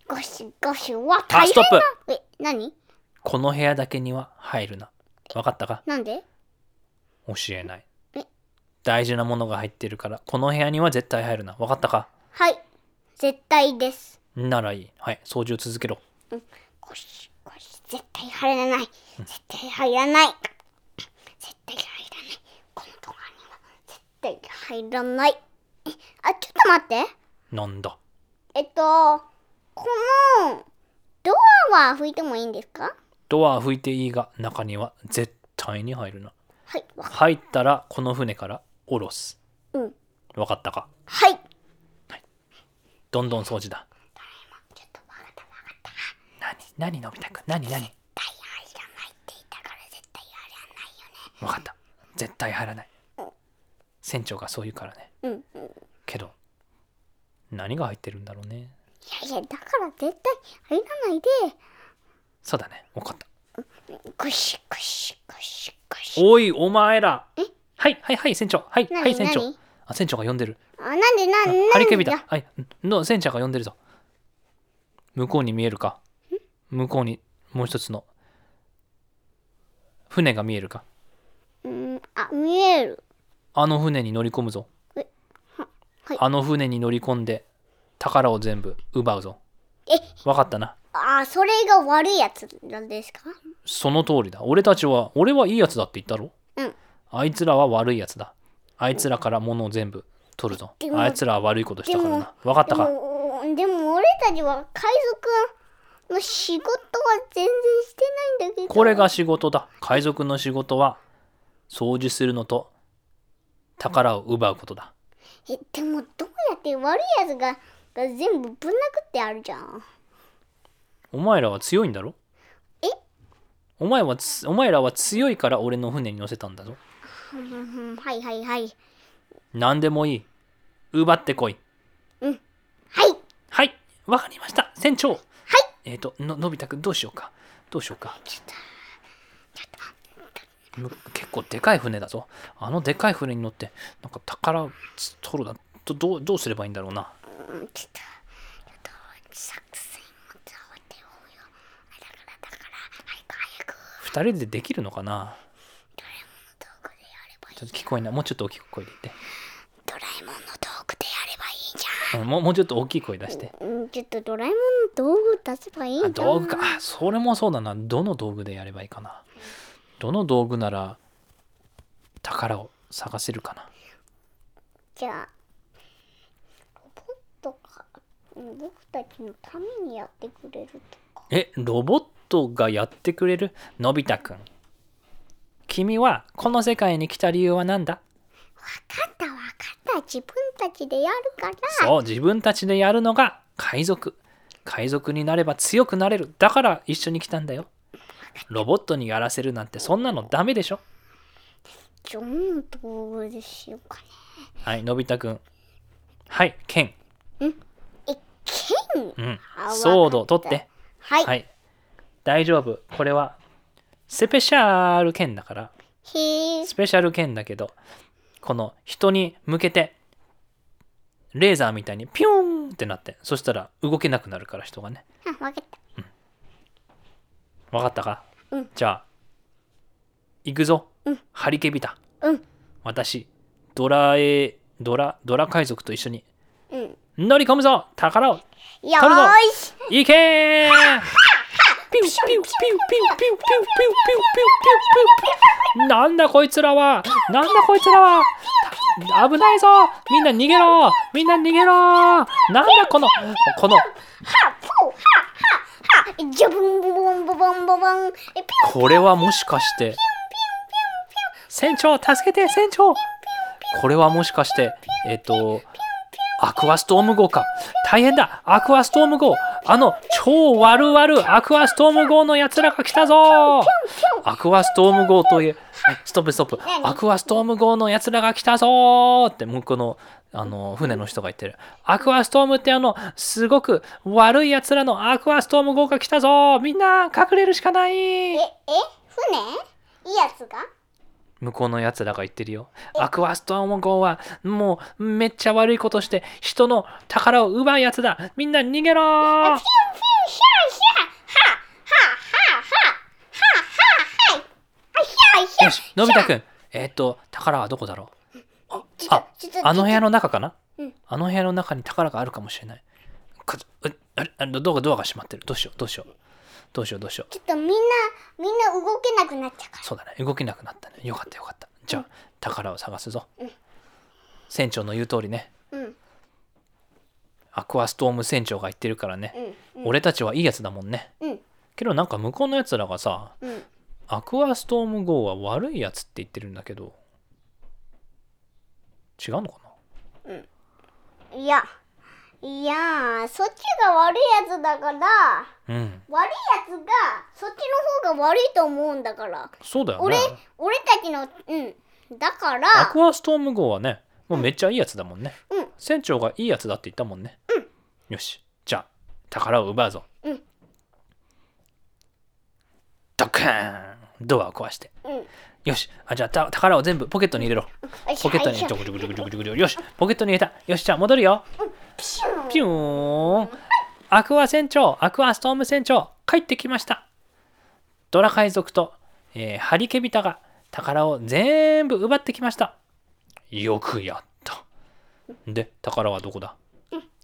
ゴシゴシわあ大変ストップなえ何この部屋だけには入るな分かったかなんで教えないえ大事なものが入ってるから。この部屋には絶対入るな。分かったか？はい。絶対です。ならいい。はい掃除を続けろ。ゴシゴシ絶対入らない。絶対入らない。絶対入らない。このドアには絶対入らない。えあちょっと待って。なんだ？えっとこのドアは拭いてもいいんですか？ドアは拭いていいが中には絶対に入るな。はいわ入ったらこの船から下ろす。うん。分かったか？はい。どんどん掃除だ。ちょっとわかったわかった何？何のび太く？ん何？何絶対入らないって言ったから絶対入らないよね。分かった。絶対入らない。船長がそう言うからね。うんうん。いけど何が入ってるんだろうね。やいやだから絶対入らないで。そうだね。分かった。ゴシゴシゴシゴシおいお前ら。え？はいはいはい船長。はい何はい船長。何あ船長が呼んでる。あなんでなんでハリケビだはい。の船長が呼んでるぞ。向こうに見えるか？向こうにもう一つの。船が見えるか？うんあ見える。あの船に乗り込むぞ。えははい。あの船に乗り込んで宝を全部奪うぞ。え？分かったな。あそれが悪いやつなんですか？その通りだ。俺たちは俺はいいやつだって言ったろ？うんあいつらは悪いやつだ。あいつらから物を全部取るぞ。あいつらは悪いことしたからな。分かったでかもでも俺たちは海賊の仕事は全然してないんだけど。これが仕事だ。海賊の仕事は掃除するのと宝を奪うことだ。えでもどうやって悪いやつがが全部ぶん殴ってあるじゃん。お前らは強いんだろ？え？お前はつお前らは強いから俺の船に乗せたんだぞはいはいはい。何でもいい。奪ってこい。はい。はい。わかりました。船長。はい。えっ、とののび太くんどうしようか。どうしようか。む結構でかい船だぞ。あのでかい船に乗ってなんか宝取るだどどうどうすればいいんだろうな。うんちょっと。ちょっと作戦を伝わってよ。だからだから早く早く。二人でできるのかなドラえもんの道具でやればいいちょっと聞こえない。もうちょっと大きい声で言っドラえもんの道具でやればいいじゃん。て、うん、もうもうちょっと大きい声出して。うんちょっとドラえもんの道具出せばいいんじゃん。あ道具か。あそれもそうだな。どの道具でやればいいかな。どの道具なら宝を探せるかな。じゃあロボットがうん僕たちのためにやってくれるとか。えロボットがやってくれる？のび太くん君はこの世界に来た理由は何だ？分かった分かった。自分たちでやるから。そう自分たちでやるのが海賊。海賊になれば強くなれる。だから一緒に来たんだよ。ロボットにやらせるなんてそんなのダメでしょ？どの道具でしようかね。はいのび太くん。はい剣え剣うん。あソード取って。はい、はい。大丈夫。これはスペシャル剣だから。スペシャル剣だけどこの人に向けてレーザーみたいにピューンってなってそしたら動けなくなるから人がね。あ分かった。わかったか、うん。じゃあ行くぞ、うん。ハリケビタうん。私ドラえドラドラ海賊と一緒に。うん。乗り込むぞ！宝を！よ取るぞーし行けーピューピューピューピューピューピューピューピューピューピューなんだこいつらは。なんだこいつらは。危ないぞ。みんな逃げろ。みんな逃げろ。なんだこのこの。はふはははジャブンボボンボボンボボンえピこれはもしかして船長助けて船長これはもしかしてえっ、とアクアストーム号か大変だアクアストーム号あの超悪々アクアストーム号のやつらが来たぞ。アクアストーム号というはいストップストップ。何アクアストーム号のやつらが来たぞーって向こうのあの船の人が言ってる。アクアストームってあのすごく悪いやつらのアクアストーム号が来たぞ。ーみんな隠れるしかない。ええ船？いいやつが？向こうのやつらが言ってるよ。アクアストーム号はもうめっちゃ悪いことして人の宝を奪うやつだみんな逃げろよし、のび太くん。えっ、ー、と、宝はどこだろうあ、ああの部屋の中かな、うん、あの部屋の中に宝があるかもしれない。かあれドアが閉まってる。どうしよう、どうしよう。どうしよう、どうしよう。ちょっとみんなみんな動けなくなっちゃうからそうだね。動けなくなったね。よかったよかった。じゃあ、宝を探すぞうん。船長の言う通りね。うんアクアストーム船長が言ってるからね。うん俺たちはいいやつだもんね。うんけどなんか向こうのやつらがさ、うんアクアストーム号は悪いやつって言ってるんだけど、違うのかいやいやそっちが悪いやつだからなうん。悪いやつがそっちの方が悪いと思うんだからそうだよね俺。俺たちのうんだからアクアストーム号はね、もうめっちゃいいやつだもんね。うん船長がいいやつだって言ったもんね。よし。じゃあ、宝を奪うぞ。うんドッカーンドアを壊して。うんよし。あ、じゃあた宝を全部ポケットに入れろ。ポケットによいしょジョクジョクジョクジョクジョクジョクよし。ポケットに入れた。よし。じゃあ戻るよ。ピシュンピューンアクア船長、アクアストーム船長、帰ってきました。ドラ海賊と、えーハリケビタが宝を全部奪ってきました。よくやった。で、宝はどこだ？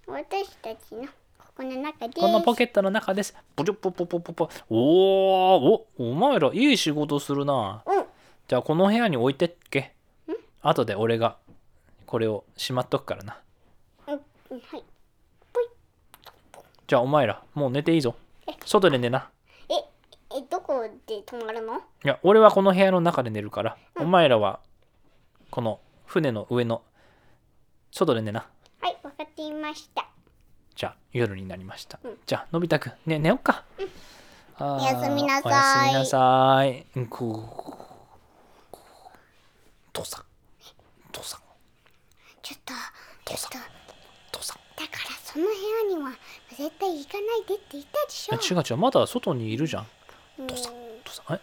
私たちのここの中でこのポケットの中です。ポチョポポポポポ。おーお、お前らいい仕事するな。うんじゃあこの部屋に置いてっけ。後で俺がこれをしまっとくからなうんうんはい。じゃあお前らもう寝ていいぞ。外で寝な。ええどこで泊まるの？いや俺はこの部屋の中で寝るから、お前らはこの船の上の外で寝な。はいわかっていました。じゃあ夜になりました、うん。じゃあのび太くんね寝よっか、あーおやすみなさい。おやすみなさい。うんこう父さん。父さん。ちょっと父さんちょっと。父さんだからその部屋には絶対行かないでって言ったでしょ。え違う違うまだ外にいるじゃん。うん。父さん父さんえ？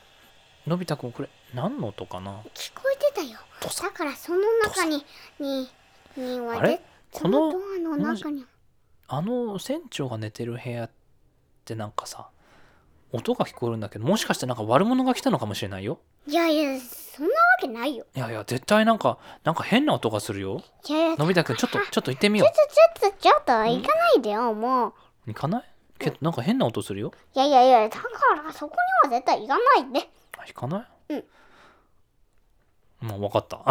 のび太くんこれ何の音かな？聞こえてたよ。だからその中にににはあれ？ぜこのドアの中に。あの船長が寝てる部屋ってなんかさ音が聞こえるんだけどもしかしてなんか悪者が来たのかもしれないよ。いやいやそんなわけないよ。いやいや絶対なんかなんか変な音がするよ。いやいやのび太くんちょっとちょっと行ってみよちょっとちょっとちょっと行かないでよもう。う行かない？けどなんか変な音するよ。いやいやいやだからそこには絶対行かないで。あ行かない？うん。もう分かった。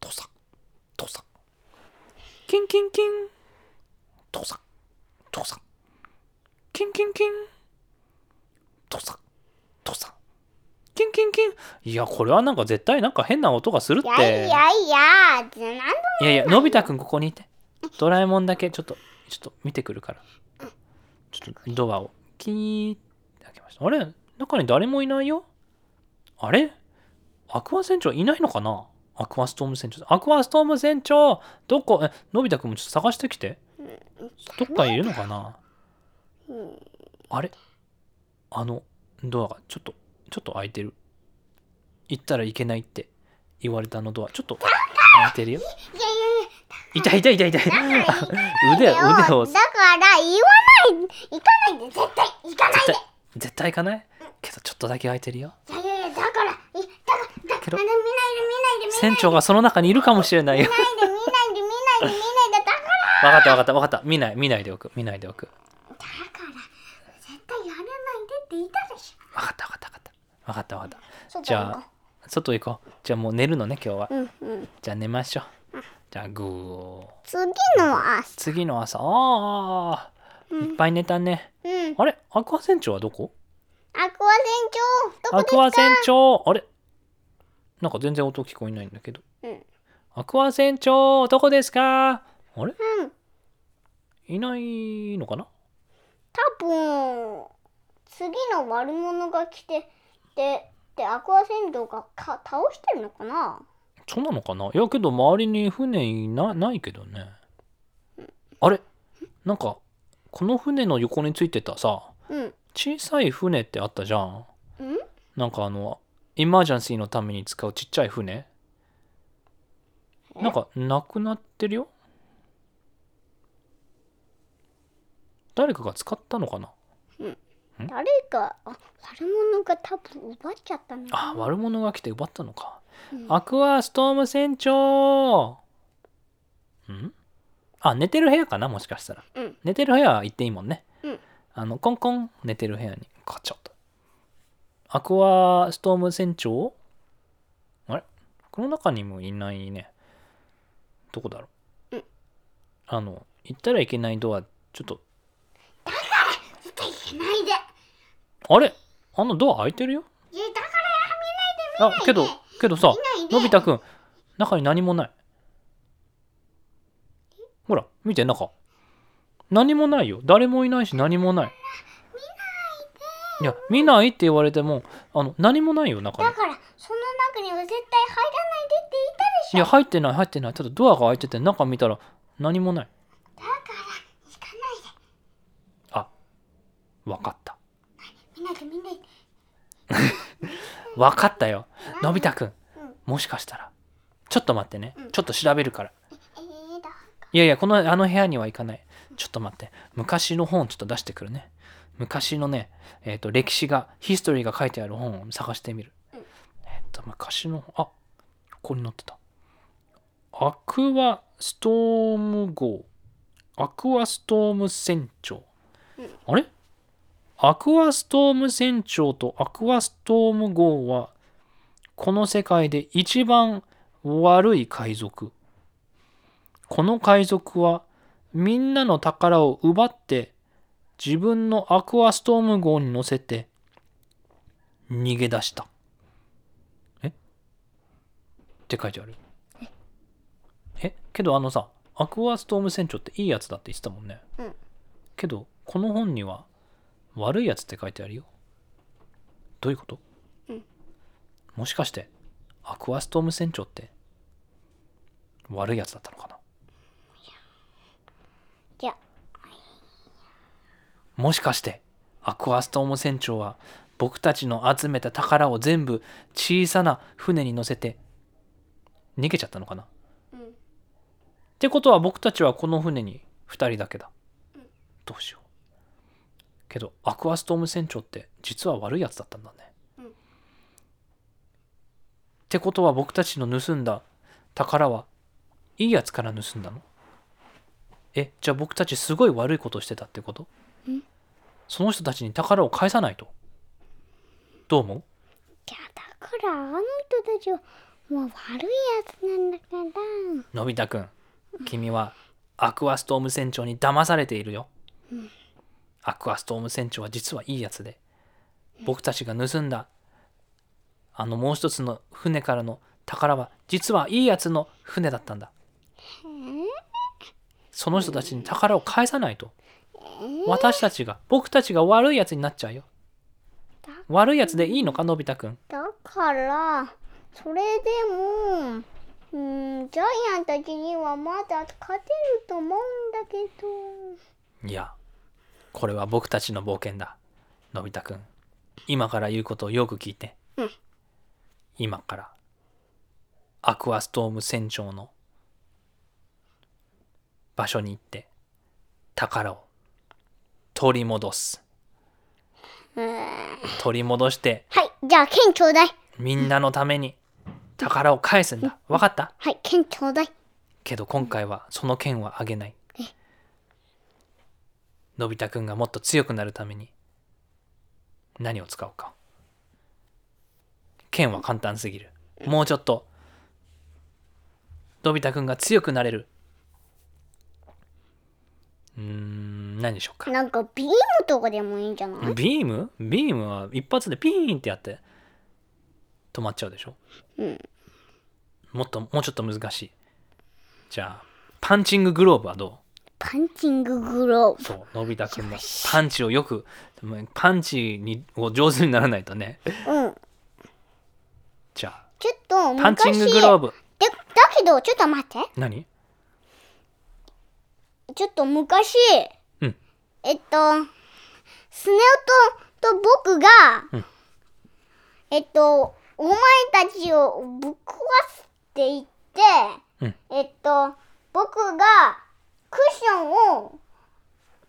父さん父さんキンキンキン。父さん父さんキンキンキン。父さん父さんキンキンキン。いやこれはなんか絶対なんか変な音がするって。いやいやいやいやいやのび太くんここにいて。ドラえもんだけちょっとちょっと見てくるから。ちょっとドアを。キーって開けました。あれ？中に誰もいないよ？あれ？アクア船長いないのかな？アクアストーム船長。アクアストーム船長どこ？えのび太くんもちょっと探してきて。どっかにいるのかな？うんあれ？あのドアがちょっとちょっと開いてる。行ったらいけないって。言われたあのドア。ちょっと開いてるよ。痛い痛い痛い痛い。[LAUGHS] 腕腕を。だから言わない行かないで。絶対行かないで。絶対行かない？けどちょっとだけ開いてるよ。いやいやいやだからいだからだけどから見ないで見ないで見ない船長がその中にいるかもしれないよ。で見ないで見ないで見ないで見ないで。だから。分かった分かった分かった。見ない見ないでおく見ないでおく。だからって言ったでし分かった分かった分かった。分かった分かっょたじゃあ外行こう。じゃあもう寝るのね今日は。うんうん。じゃあ寝ましょう。じゃあグー。次の朝。次の朝。ああいっぱい寝たね。うん。あれ？アクア船長はどこ？アクア船長？どこですか？アクア船長。あれ？なんか全然音聞こえないんだけど。うん。アクア船長どこですか？あれ？うん。いないのかな？多分次の悪者が来てででアクア船長がか倒してるのかな？そうなのかな？いやけど周りに船いなないけどね。あれ？なんかこの船の横についてたさうん。小さい船ってあったじゃん。うん？なんかあのイマージャンシーのために使うちっちゃい船。え？なんかなくなってるよ。誰かが使ったのかな？誰かあ悪者が多分奪っちゃったのあ悪者が来て奪ったのか、うん。アクアストーム船長。ん？あ寝てる部屋かなもしかしたら。うん。寝てる部屋は行っていいもんね。うん。あのコンコン寝てる部屋にカチャッと。アクアストーム船長？あれ？この中にもいないね。どこだろう、うん。あの行ったらいけないドアちょっと。絶対いけないであれ？あのドア開いてるよ。いやだから見ないであけどけどさ見ないで。のび太くん中に何もない。ほら見て中。何もないよ。誰もいないし何もない。いや見ないって言われてもあの何もないよ中に。だからその中には絶対入らないでって言ったでしょ。いや入ってない入ってない。ただドアが開いてて中見たら何もない。だから行かないで。あわかった見ないで見ないで。わかったよ。のび太くん。うんもしかしたら。ちょっと待ってね。うん。ちょっと調べるから。えー、だいやいやこのあの部屋には行かない。ちょっと待って。昔の本ちょっと出してくるね。昔のねえっ、と歴史がヒストリーが書いてある本を探してみる、うん。えっ、と昔のあここに載ってた。アクアストーム号。アクアストーム船長、うん。あれ？アクアストーム船長とアクアストーム号は、この世界で一番悪い海賊。この海賊は、みんなの宝を奪って、自分のアクアストーム号に乗せて、逃げ出した。え？って書いてある。え？けどあのさ、アクアストーム船長っていいやつだって言ってたもんね。うん、けど、この本には、悪いやつって書いてあるよ。どういうこと？うん。もしかしてアクアストーム船長って悪いやつだったのかな？いや。もしかしてアクアストーム船長は僕たちの集めた宝を全部小さな船に乗せて逃げちゃったのかな？っうん。てことは僕たちはこの船に2人だけだ。どうしよう。けどアクアストーム船長って実は悪いやつだったんだね。うん、ってことは僕たちの盗んだ宝はいいやつから盗んだの？えじゃあ僕たちすごい悪いことしてたってこと？その人たちに宝を返さないと？どう思う？いやだからあの人たちはもう悪いやつなんだから。のび太くん。君はアクアストーム船長に騙されているよ、うん、アクアストーム船長は実はいいやつで僕たちが盗んだあのもう一つの船からの宝は実はいいやつの船だったんだ。その人たちに宝を返さないと。私たちが僕たちが悪いやつになっちゃうよ。悪いやつでいいのかのび太くん。だからそれでもうんジャイアンたちにはまだ勝てると思うんだけど。いやこれは僕たちの冒険だ。のび太くん。今から言うことをよく聞いて、うん、今から。アクアストーム船長の。場所に行って。宝を。取り戻す。取り戻して。はい。じゃあ剣ちょうだい。みんなのために。宝を返すんだ。分かった？はい。剣ちょうだい。けど今回はその剣はあげない。のび太くんがもっと強くなるために何を使うか。剣は簡単すぎる。もうちょっと。のび太くんが強くなれる。うん何でしょうか。なんかビームとかでもいいんじゃない？ビーム？ビームは一発でピーンってやって止まっちゃうでしょ。うん。もっともうちょっと難しい。じゃあパンチンググローブはどう？パンチンググローブ。そうのび太くんもパンチをよくパンチにを上手にならないとね。うん。じゃあ。ちょっと昔パンチンググローブ。でだけどちょっと待って。何？ちょっと昔、うん、えっとスネ夫とと僕が、うん、えっとお前たちをぶっ壊すって言って、うん、えっと僕がクッションを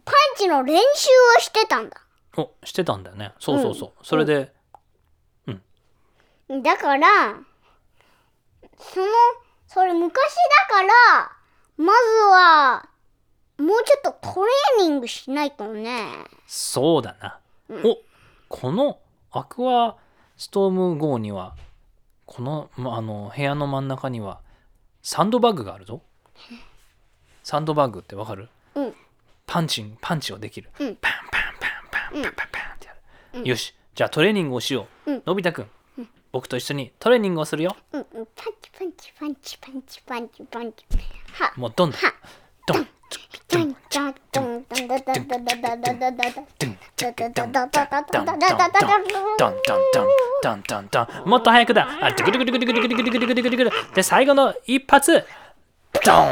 パンチの練習をしてたんだ。おしてたんだよね。そうそうそう、うん。それでうん。だからそのそれ昔だからまずはもうちょっとトレーニングしないとね。そうだな、うん。おこのアクアストーム号にはこの、ま、あの部屋の真ん中にはサンドバッグがあるぞ。サンドバッグってわかる、うん、パンチンパンチをできる、うん、パンパンパンパンパンパンパンってやる、うん、よし。じゃあトレーニングをしよう、うん、のび太くん、うん、僕と一緒にトレーニングをするよ、うんうん、パンチパンチパンチパンチパンチパンチはもうどんどんどんどんどんどんどんどんどんど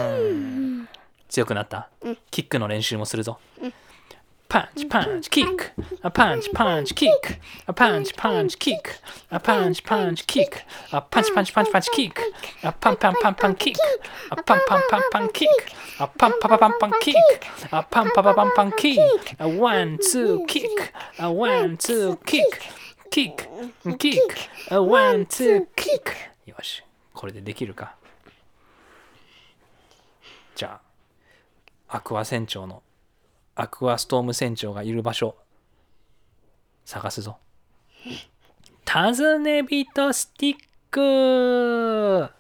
ン強くなった？キックの練習もするぞ。パンチパンチキック。あパンチパンチキック。あパンチパンチキック。あパンチパンチキック。あパンチパンチパンチパンチキック。あパンパンパンパンキック。あパンパンパンパンキック。あパンパパパンパンキック。あパンパパパンパンキック。あワンツーキック。あワンツーキック。キック。キック。あワンツーキック。よし。これでできるかじゃあアクア船長のアクアストーム船長がいる場所探すぞ尋ね人スティック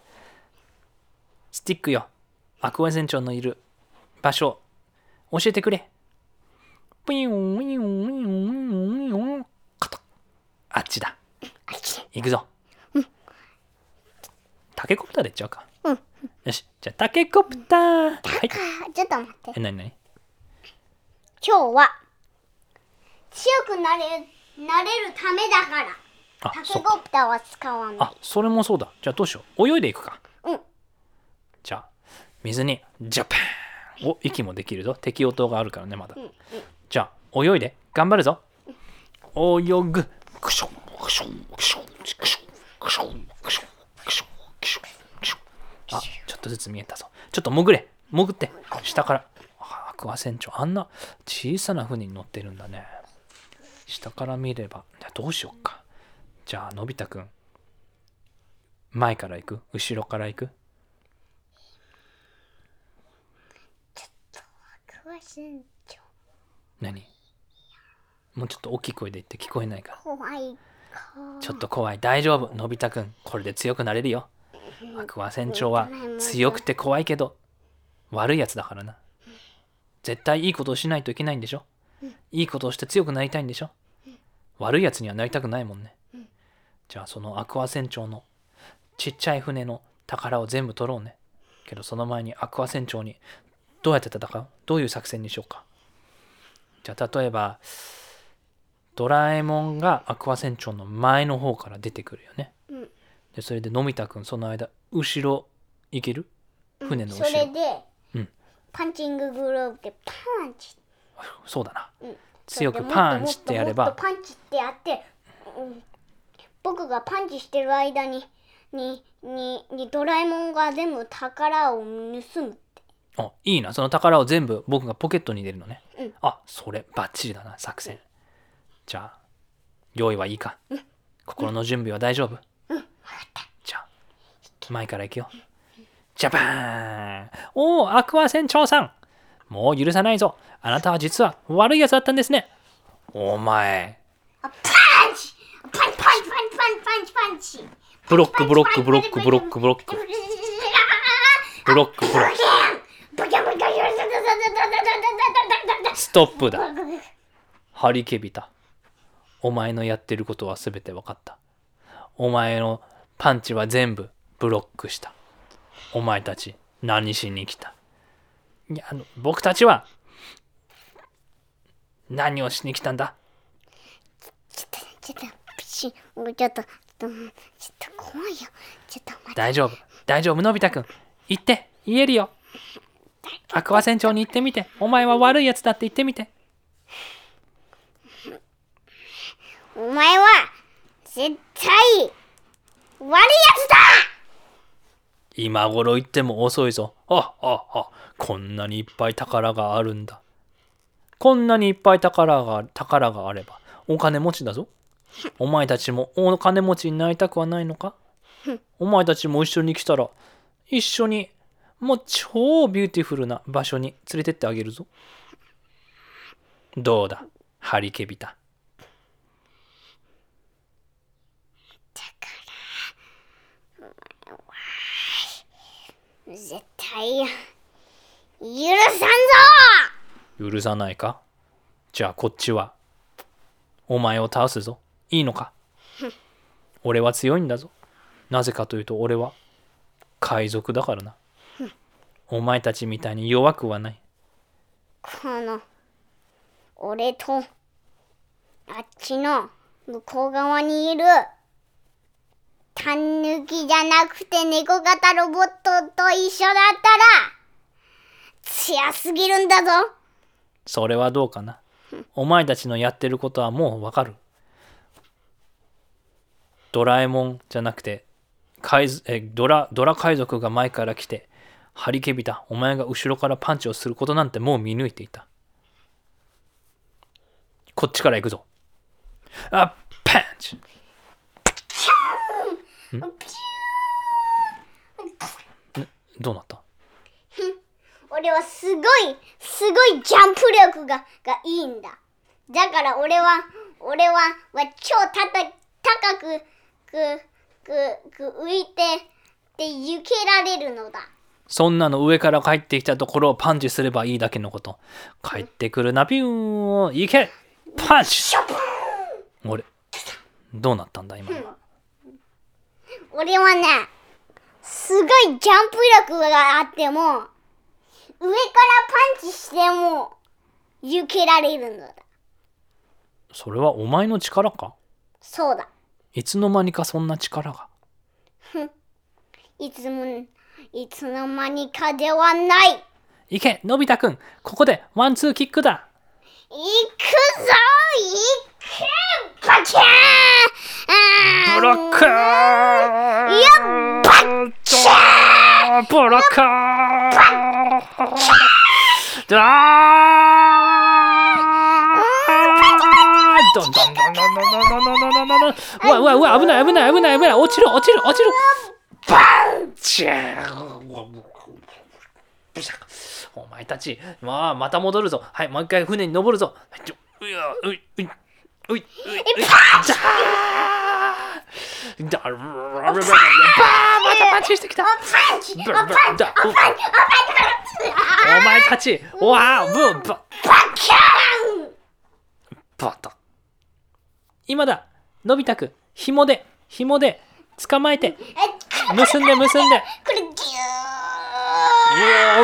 ティックよ。アクア船長のいる場所、教えてくれ。ピヨン、ウヨン、ウヨン、ウヨン、カタあっちだ。行くぞ。タケコプターで行っちゃうか。うんよし。じゃあ、タケコプター。はい。かちょっと待ってえ、なになに今日は強くなれなれるためだからあタ、ケ。コプターは使わないあ、それもそうだ。じゃあ、どうしよう。泳いでいくか。うんじゃあ、水に、ジャパンお、息もできるぞ。敵音があるからね、まだ。じゃあ、泳いで。頑張るぞ。泳ぐ。クション、クション、クション、クション、クション、クション、クション、クション、クション、クション。あ、ちょっとずつ見えたぞ。ちょっと潜れ。潜って。下から。あアクア船長。あんな小さな船に乗ってるんだね。下から見れば。じゃあどうしよっか。じゃあ、のび太くん。前から行く？後ろから行く？詳しい何？もうちょっと大きい声で言って聞こえないか？ら。怖いちょっと怖い。大丈夫。のび太くん。これで強くなれるよ。アクア船長は強くて怖いけど、悪いやつだからな。絶対いいことをしないといけないんでしょいいことをして強くなりたいんでしょ悪いやつにはなりたくないもんね。じゃあそのアクア船長のちっちゃい船の宝を全部取ろうね。けどその前にアクア船長にどうやって戦う？どういう作戦にしようか。じゃあ例えば、ドラえもんがアクア船長の前の方から出てくるよね。うんでそれでのび太くんその間後ろ行ける？船の後ろ、それで、うん。パンチンググローブでパンチ。そうだな、うん。強くパンチってやれば。もっともっとパンチってやって、うん、僕がパンチしてる間ににににドラえもんが全部宝を盗むって。あいいな。その宝を全部僕がポケットに入れるのね、うん。あそれバッチリだな作戦。じゃあ用意はいいか、心の準備は大丈夫、じゃあ前から行くよ。ジャパーン。おおアクア船長さん。もう許さないぞ。あなたは実は悪いやつだったんですね。お前。あパンチ。パンパンパンパンパンチパンチブロックブロックブロック。ブロックブロック。ブロックブロックストップだ。ハリケビタお前のやってることは全て分かった。お前のパンチは全部ブロックした。お前たち何しに来た？いやあの僕たちは何をしに来たんだ？ちょっとちょっとプシちょっとちょっとちょっと怖いよちょっと待って大丈夫大丈夫のび太くん言って言えるよアクア船長に言ってみてお前は悪いやつだって言ってみてお前は絶対悪いやつだ今頃言っても遅いぞ。あ、あ、あ、こんなにいっぱい宝があるんだ。こんなにいっぱい宝が宝があれば、お金持ちだぞ。お前たちもお金持ちになりたくはないのか？お前たちも一緒に来たら、一緒に、もう超ビューティフルな場所に連れてってあげるぞ。どうだ、ハリケビタ。絶対許さんぞ！許さないか？じゃあこっちはお前を倒すぞ。いいのか？俺は強いんだぞ。なぜかというと俺は海賊だからな。お前たちみたいに弱くはない。この俺とあっちの向こう側にいるタン抜きじゃなくて猫型ロボットと一緒だったら強すぎるんだぞ。それはどうかな？お前たちのやってることはもうわかる。ドラえもんじゃなくて海えドラドラ海賊が前から来て張りけびたお前が後ろからパンチをすることなんてもう見抜いていた。こっちから行くぞ。あパンチ！ん？どうなった？俺はすごいすごいジャンプ力ががいいんだ。だから俺は俺はは超たた高くくくく浮いてで行けられるのだ。そんなの上から帰ってきたところをパンチすればいいだけのこと。帰ってくるな、ピューン。いけ。パンチ。俺、どうなったんだ、今のは？俺はね、すごいジャンプ力があっても、上からパンチしても、避けられるのだ。それはお前の力か？そうだ。いつの間にかそんな力が。いつも、いつの間にかではない。いけ、のび太くん、ここでワンツーキックだ。行くぞ行けバキャーブロックいや、バッチャーブロックどんどんどんどんどんどんどんどんどんどんどんうわうわうわ危ない危ない危ない危ない落ちる落ちる落ちるバンチーお前たちまあまた戻るぞはいもう一回船に登るぞうやういういういうじゃーだまたパンチしてきたパンチブラブラパンチだおお前たちわあブーババキャーンバタ今だのび太くん紐で紐で捕まえてえ結んで結んでこれギュ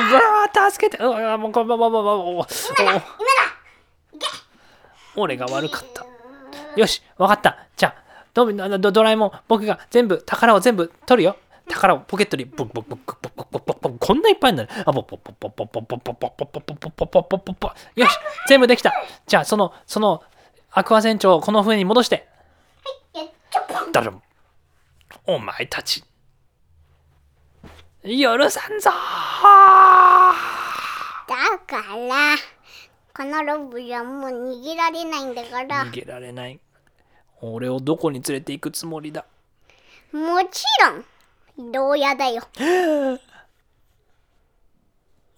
ーうわ助けてうわもうもうもうもうもうもうお今だ俺が悪かった [LAUGHS] よしわかった。じゃあドビドドドラえもん僕が全部宝を全部取るよ。宝をポケットにボクボクボクボクボクボクボクボクこんないっぱいになる。あボポポポポポポポポポポポポポポポポポポよし全部できた。じゃあそのそのアクア船長をこの船に戻して。い。やちょっとだるんお前たち。許さんぞだからこのロブじゃもう逃げられないんだから。逃げられない俺をどこに連れて行くつもりだ？もちろん。牢屋だよ。[GASPS]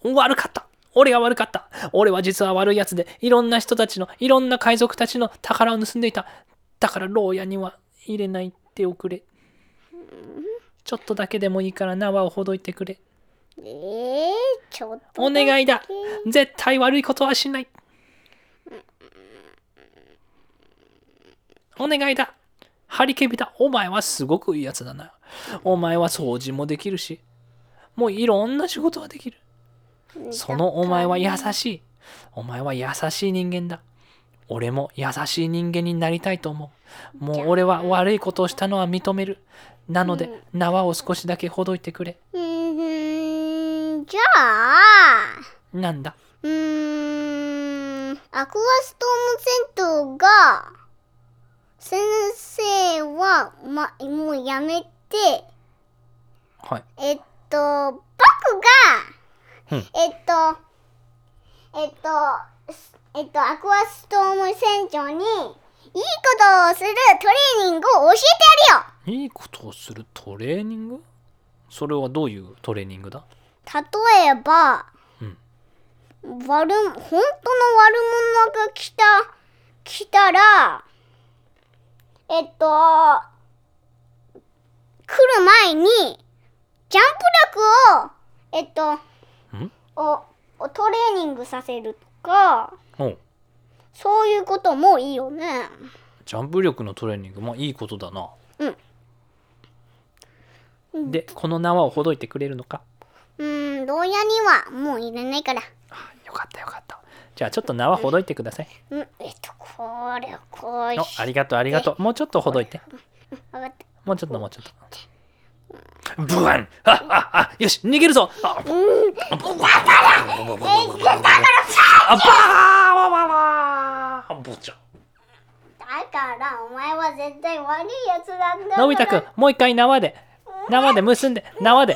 悪かった。俺が悪かった。俺は実は悪いやつでいろんな人たちのいろんな海賊たちの宝を盗んでいた。だから牢屋には入れないっておくれ。ちょっとだけでもいいから縄をほどいてくれ。えー、ちょっとお願いだ。絶対悪いことはしないお願いだ。ハリケビだ。お前はすごくいいやつだな。お前は掃除もできるし。もういろんな仕事ができる。そのお前は優しい。お前は優しい人間だ。俺も優しい人間になりたいと思う。もう俺は悪いことをしたのは認める。なので縄を少しだけほどいてくれ。うーん。じゃあ。なんだ？うーん。アクアストーム銭湯が先生は、ま、もうやめてはい。えっと僕が、うん。えっとえっとすえっとアクアストーム船長にいいことをするトレーニングを教えてやるよ。いいことをするトレーニング？それはどういうトレーニングだ？例えば、うん。悪本当の悪者が来た来たらえっと来る前にジャンプ力をえっとん？おおトレーニングさせるとかそういうこともいいよね。ジャンプ力のトレーニングまあいいことだな。うん。でこの縄をほどいてくれるのか？うーん牢屋にはもういらないから。あよかったよかったじゃあちょっと縄ほどいてください。うんえっとこれをこうしおありがとうありがとう。もうちょっとほどいて。もうちょっともうちょっと。ブワン。あああよし逃げるぞ。ああばーわわわー。ぼちゃだからお前は絶対悪いやつなんだから。のび太くんもう一回縄で。縄で結んで。縄で。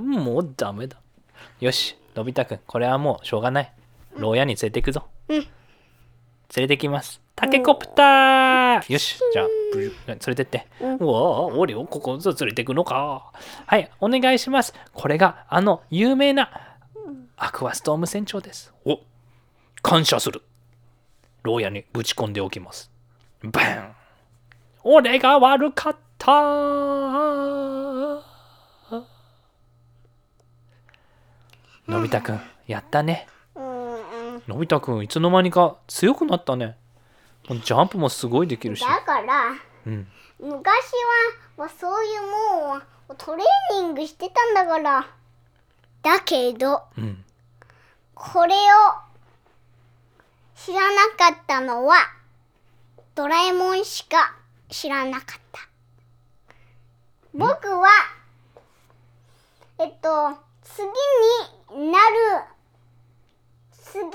もうダメだよしのび太くんこれはもうしょうがない。牢屋に連れて行くぞ。うん。連れてきます。タケコプター。よしじゃあ連れてって。うん。うわ俺をここ連れてくのか。はいお願いします。これがあの有名なアクアストーム船長です。お感謝する。牢屋にぶち込んでおきます。バン。俺が悪かったーのび太くんやったね。のび太くんいつの間にか強くなったね。ジャンプもすごいできるし。だからうん。昔はそういうもうトレーニングしてたんだからだけどうん。これを知らなかったのはドラえもんしか知らなかった。僕はえっと次になる次に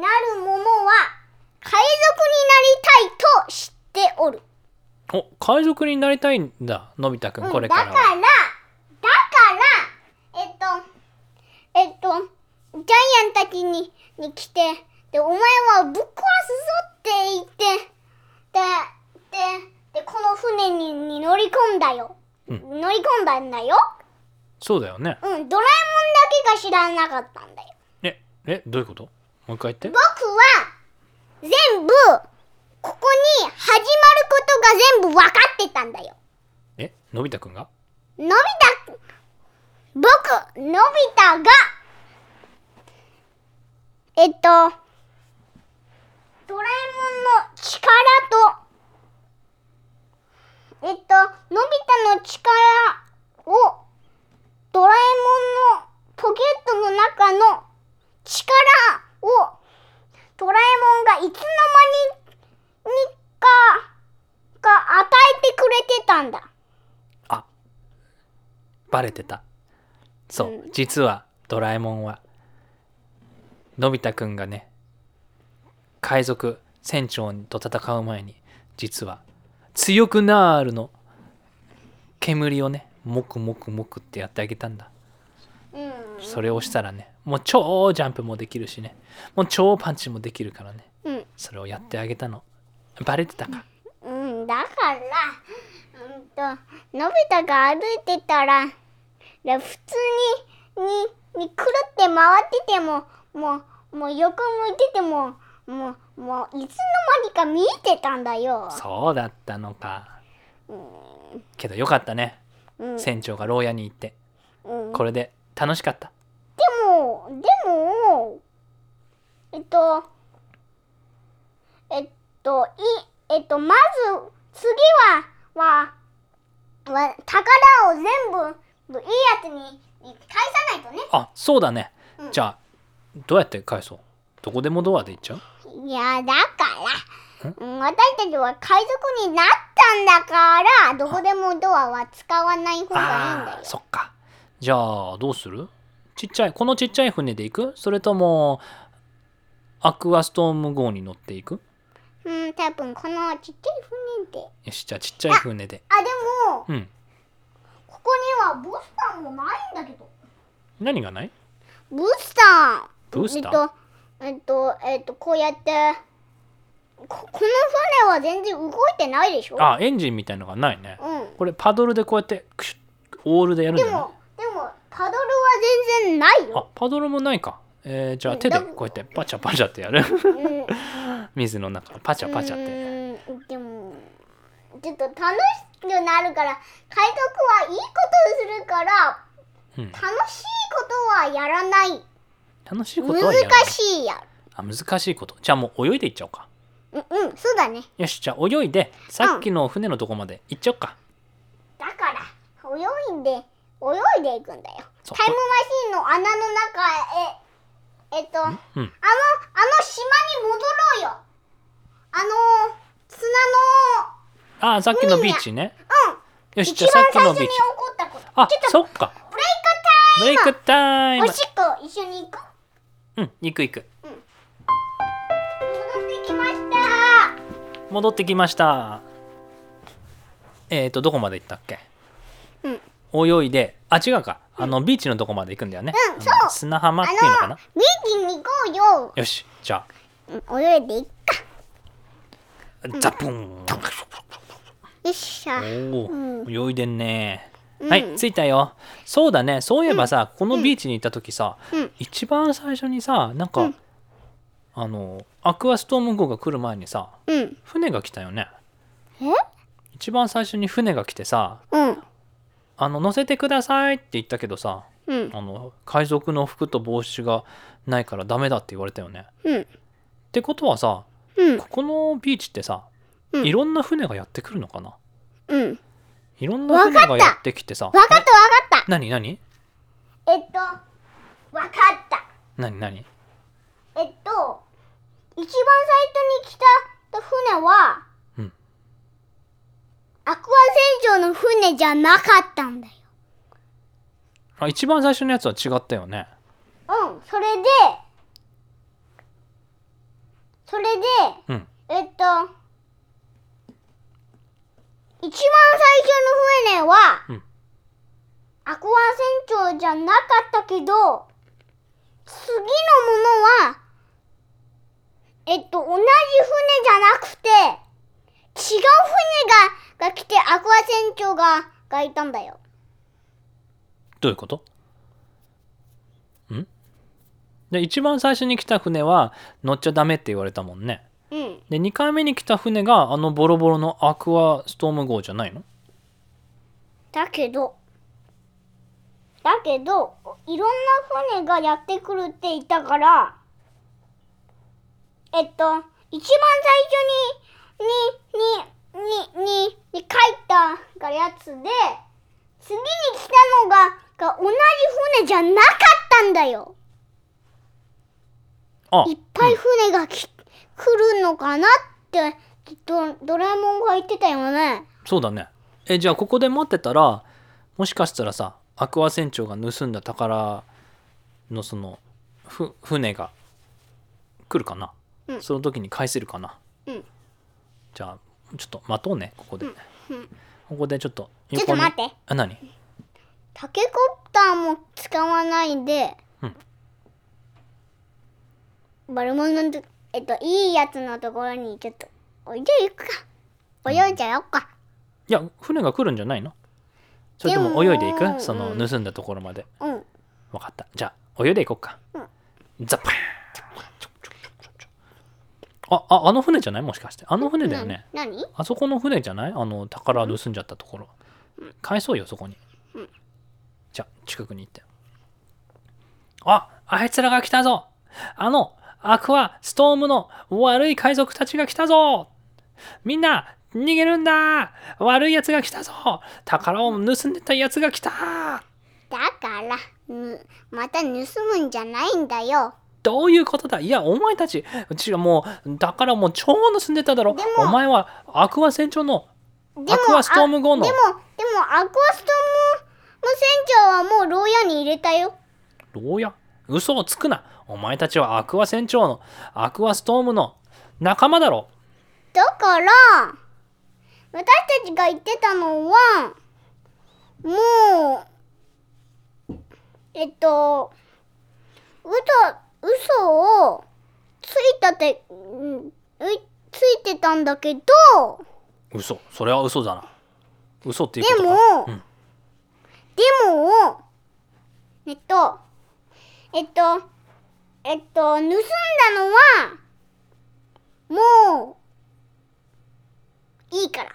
なるものは海賊になりたいと知っておる。お海賊になりたいんだのび太くんこれからだからは、だからえっとえっとジャイアンたちにに来てでお前はぶっ壊すぞって言ってでででこの船にに乗り込んだよ、うん。乗り込んだんだよそうだよね。うんドラえもんだけが知らなかったんだよ。ええどういうこと？もう一回言って。僕は全部ここに始まることが全部分かってたんだよ。えのび太くんが？のび太僕のび太がえっとドラえもんの力とえっとのび太の力をドラえもんのポケットの中の力をドラえもんがいつの間ににかが与えてくれてたんだ。あバレてた。そう、うん。実はドラえもんはのび太くんがね海賊船長と戦う前に実は強くなるの。煙をねもくもくもくってやってあげたんだ。うん。それをしたらねもう超ジャンプもできるしね。もう超パンチもできるからね。うん。それをやってあげたの。バレてたか。うん、だから、うんと、のび太が歩いてたら、で普通に、に、にくるって回ってても、もう、もう横向いてても、もう、もう、いつの間にか見えてたんだよ。そうだったのか。けどよかったねうん、で船長が牢屋に行って。うん、これで楽しかった。も、でも、えっと、えっと、い、えっと、まず、次は、は、は、宝を全部、いいやつに、に返さないとね。あそうだね、うん。じゃあどうやって返そう？どこでもドアで行っちゃう？いや、だから、うん私たちは海賊になったんだから、どこでもドアは使わない方がいいんだあよー。そっか。じゃあどうする？ちっちゃいこのちっちゃい船で行く？それともアクアストーム号に乗っていく？うん、多分このちっちゃい船で。よしじゃあちっちゃい船で。あ、でも、うん。ここにはボスタンもないんだけど。何がない？ブースター。ブースター？えっと、えっと、えっと、こうやって、ここの船は全然動いてないでしょ？あエンジンみたいのがないね。うん。これパドルでこうやってクシュッオールでやるんじゃない？でも、でも、パドルは全然ないあよ。パドルもないか。えー、じゃあうん手でだこうやってパチャパチャってやる？うん。[LAUGHS] 水の中パチャパチャって。うんでも、ちょっと楽しくなるから、海賊はいいことするから、うん。楽しいことはやらない。楽しいことはやらない。難しいや。あ難しいこと。じゃあもう泳いでいっちゃおうかうん、うん、そうだね。よしじゃあ泳いで。さっきの船のとこまで。行っちゃおうか、だから泳いで泳いでいくんだよ。そうタイムマシンの穴の中へえっとあのあのうん島に戻ろうよ。あの砂ああさっきのビーチね。のうん。よし一じゃあさっき番最初に起のビーチこったこと。あちょっとそっか。ブレイクブレイクタイム。タイムおしっこ一緒に行くう。ん行く行く。戻戻ってきました。えっ、ー、とどこまで行ったっけ？うん。泳いで。あ違うか。あのビーチのとこまで行くんだよね、うんそう。砂浜っあていうのかな？のビーチに行こうよ。よしじゃうん泳いでいっか。あザプン。よっしゃ。おうん。お泳いでんね、うん。はい着いたよ。そうだね。そういえばさ、このビーチに行った時さ、うん。一番最初にさなんか、うんあのアクアストーム号が来る前にさうん。船が来たよね。え？一番最初に船が来てさうん「あの乗せてください」って言ったけどさうん。あの海賊の服と帽子がないからダメだって言われたよね。うん。ってことはさうん。ここのビーチってさ、うん。いろんな船がやってくるのかな？うん。いろんな船がやってきてさわかったわかった。何何？えっとわかった。何何？えっと一番最初に来た船は、うん。アクア船長の船じゃなかったんだよ。あ一番最初のやつは違ったよね。うんそれでそれでうん。えっと一番最初の船は、うん。アクア船長じゃなかったけど次のものはえっと同じ船じゃなくて違う船がが来てアクア船長ががいたんだよ。どういうこと？ん？で一番最初に来た船は乗っちゃダメって言われたもんね。うん。で2回目に来た船があのボロボロのアクアストーム号じゃないの？だけどだけどいろんな船がやってくるって言ったからえっと一番最初ににににに書いたがやつで次に来たのがが同じ船じゃなかったんだよ。あいっぱい船がき、来るのかなってドドラえもんが言ってたよね。そうだね。えじゃあここで待ってたらもしかしたらさアクア船長が盗んだ宝のそのふ船が来るかな、うん。その時に返せるかな、うん。じゃあちょっと待とうねここで、うん。ここでちょっとちょっと待って。あ何？タケコプターも使わないで、うん。バルモンのとえっといいやつのところにちょっとおいで行くか。泳いじゃおうか、いや船が来るんじゃないの？それとも泳いでいく？その盗んだところまで。うん。分かった。じゃあ泳いでいこうか、うん。ザッパーンあああの船じゃない？もしかして。あの船だよね。な何？あそこの船じゃない？あの宝盗んじゃったところ。返そうよ、そこに。じゃ、近くに行って。ああいつらが来たぞ。あの、アクア、ストームの悪い海賊たちが来たぞ。みんな、逃げるんだ。悪い奴が来たぞ。宝を盗んでた奴が来た。だからぬまた盗むんじゃないんだよどういうことだ？いや、お前たち、うちはもう、宝もう超盗んでただろ。お前はアクア船長のでアクアストーム号の。あでもでもアクアストーム船長はもう牢屋に入れたよ。牢屋？嘘をつくな。お前たちはアクア船長のアクアストームの仲間だろ。だから私たちが言ってたのはもうえっと嘘嘘をついたてうんうついてたんだけど嘘。それは嘘だな。嘘っていうでもことか、うん、でもえっとえっとえっと盗んだのはもういいから。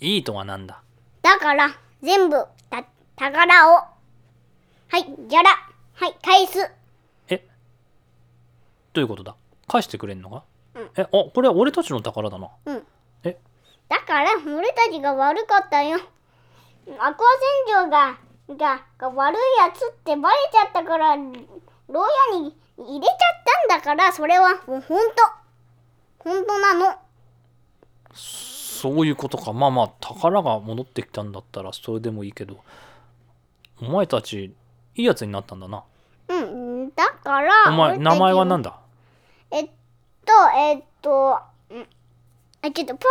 いいとはなんだ？だから全部た宝を。はいじゃらはい返す。えどういうことだ？返してくれんのか、うん。えあこれは俺たちの宝だな。うん。え？だから俺たちが悪かったよ。アクア船長ががが悪いやつってバレちゃったから牢屋に入れちゃったんだからそれはもうほんとほんとなの。そういうことか。まあまあ宝が戻ってきたんだったらそれでもいいけどお前たちいいやつになったんだな。うんだからお前名前は何だだ？えっとえっとうん。あちょっとポ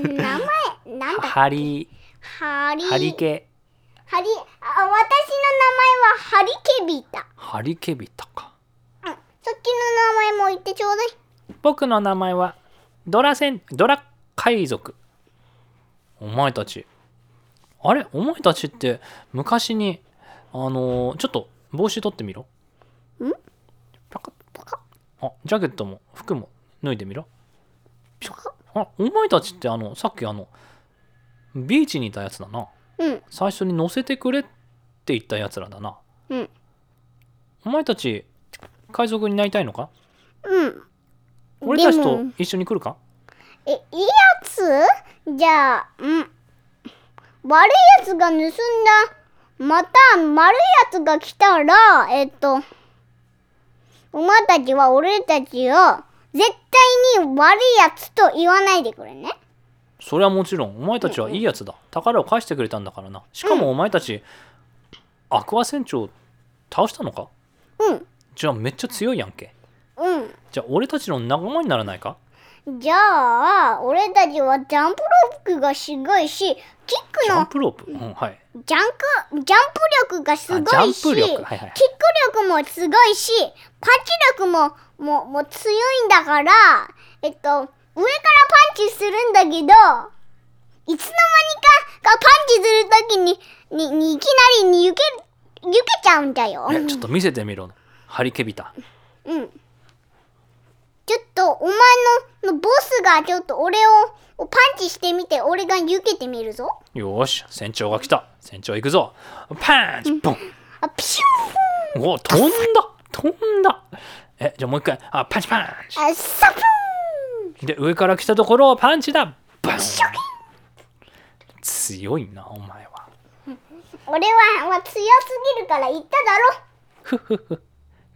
ーズ。名前なんだハリハリハリケハリあ私の名前はハリケビタハリケビタか。うん。さっきの名前も言ってちょうだい。僕の名前はドラセンドラ海賊。お前たち。あれ？お前たちって昔にあのーちょっと帽子取ってみろあジャケットも服も脱いでみろ。ピあお前たちってあのさっきあのビーチにいたやつだな。うん。最初に乗せてくれって言ったやつらだな。うん。お前たち海賊になりたいのか？うん。俺たちと一緒に来るか？えいいやつ？じゃあうん。悪いやつが盗んだまた悪いやつが来たらえっとお前たちは俺たちを絶対に悪いやつと言わないでくれね。それはもちろんお前たちはいいやつだ宝を返してくれたんだからな。しかもお前たち、アクア船長倒したのか？うん。じゃあめっちゃ強いやんけ。うん。じゃあ俺たちの仲間にならないか？じゃあ俺たちはジャンプロックがすごいしキックジャンのプロープ、うん、はい。ジャンクジャンプ力がすごいしキック力もすごいしパンチ力ももうもう強いんだからえっと上からパンチするんだけどいつの間にかがパンチするときにににいきなりにゆけゆけちゃうんだよ。えちょっと見せてみろハリケビタうん。ちょっとお前ののボスがちょっと俺をパンチしてみて俺がゆけてみるぞ。よーし船長が来た。船長行くぞ。パンチボン。あピシュお飛んだ。飛んだ。えじゃあもう一回。あパンチパンーンあサプーン。チで上から来たところをパンチだ。バン。強いなお前は。俺は、まあ、強すぎるから言っただろ。ふふふ。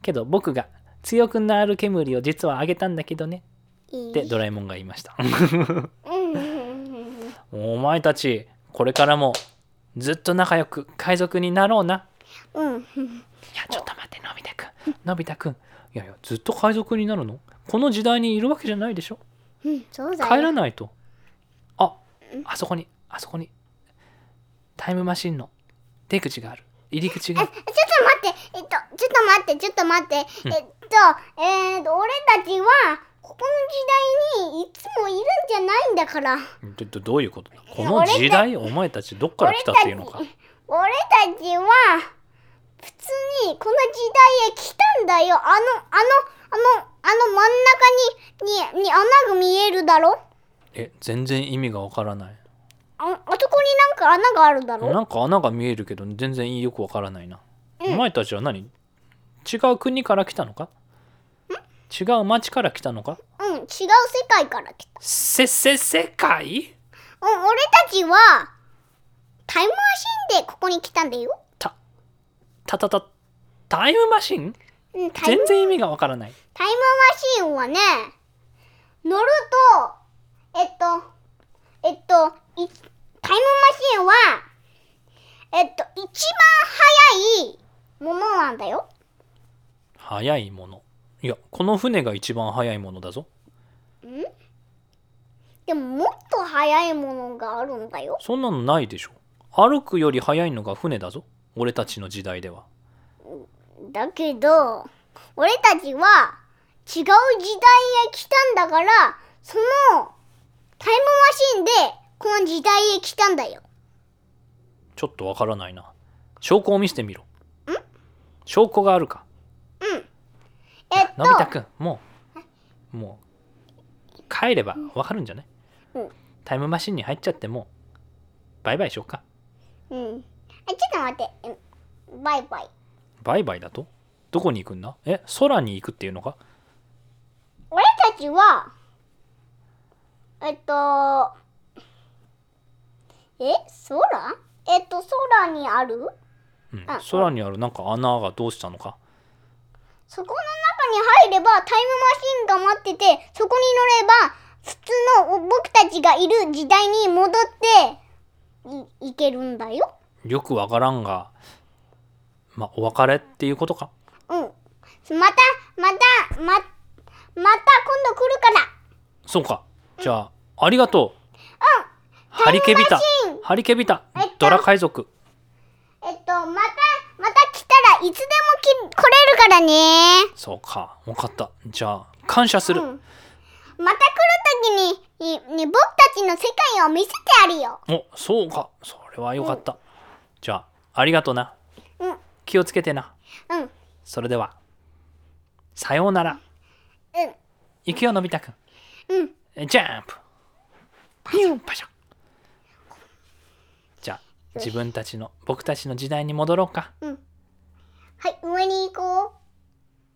けど僕が強くなる煙を実はあげたんだけどね。ってドラえもんが言いました。お前たちこれからもずっと仲良く海賊になろうな。うん。うん。いやちょっと待ってのび太くん。のび太くん。いやいやずっと海賊になるの？この時代にいるわけじゃないでしょ？うん、そうだよ。帰らないと。ああそこにあそこにタイムマシンの出口がある。入り口が。ちょっと待って、えっと、ちょっと待って、ちょっと待って、えっと、えーと、俺たちは、ここの時代にいつもいるんじゃないんだから。どどどういうことだ？この時代？お前たちどっから来たっていうのか。俺たちは、普通にこの時代へ来たんだよ。あの、あの、あの、あの真ん中に、に、に穴が見えるだろ？え全然意味がわからない。あ、あそこになんか穴があるだろ？なんか穴が見えるけど全然よくわからないな、うん。お前たちは何？違う国から来たのか？違う町から来たのか？うん、違う世界から来た。せせ世界？うん、俺たちは、タイムマシンでここに来たんだよ。たたたたタイムマシン？うん、タイム全然意味がわからないタイムマシンはね、乗ると、えっと、えっと、いタイムマシンは、えっと、一番速いものなんだよ。速いものいやこの船が一番速いものだぞ。でももっと速いものがあるんだよ。そんなのないでしょ。歩くより速いのが船だぞ。俺たちの時代では。だけど、俺たちは違う時代へ来たんだから、そのタイムマシンでこの時代へ来たんだよ。ちょっとわからないな。証拠を見せてみろ。証拠があるかえっと、のび太くんもうもう帰ればわかるんじゃない、うん。タイムマシンに入っちゃってもバイバイしようか。うん。え、ちょっと待って。うんバイバイ。バイバイだと？どこに行くんだ？え空に行くっていうのか？俺たちは、えっと、え空？えっと、空にある？うん。あ空にあるなんか穴がどうしたのか？そこの中に入ればタイムマシンが待ってて、そこに乗れば、普通の僕たちがいる時代に戻って、い、いけるんだよ。よくわからんがまあお別れっていうことか？うん。また、また、ま、また今度来るから。そうか。じゃあありがとう。ハリケビタハリケビタえっとドラ海賊。えっと、また、またらいつでもき来れるからね。そうか。分かった。じゃあ感謝する、うん。また来るときににに僕たちの世界を見せてあるよ。おそうか。それはよかった、じゃあありがとな。うん、気をつけてな。うん、それではさようなら。うん、行くよのび太くん。うん。えジャンプ。ピュンパシャ自分たちの僕たちの時代に戻ろうかはい、上に行こ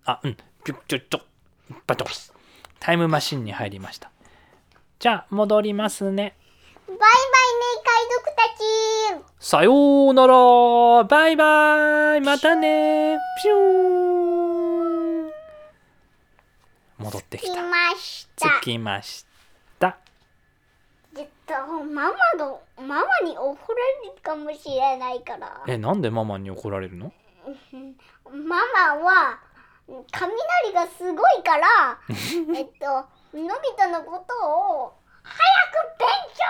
あうん。ピュッチュッチョバトン。タイムマシンに入りました。じゃあ戻りますね。う。バイバイね、海賊たち。さようなら。バイバイ。またね。ピュー。ン戻ってき来たました。着きました。えっと、ママの、ママに怒られるかもしれないから。えなんでママに怒られるの？ママは、雷がすごいから、[LAUGHS] えっと、のび太のことを、早く勉強、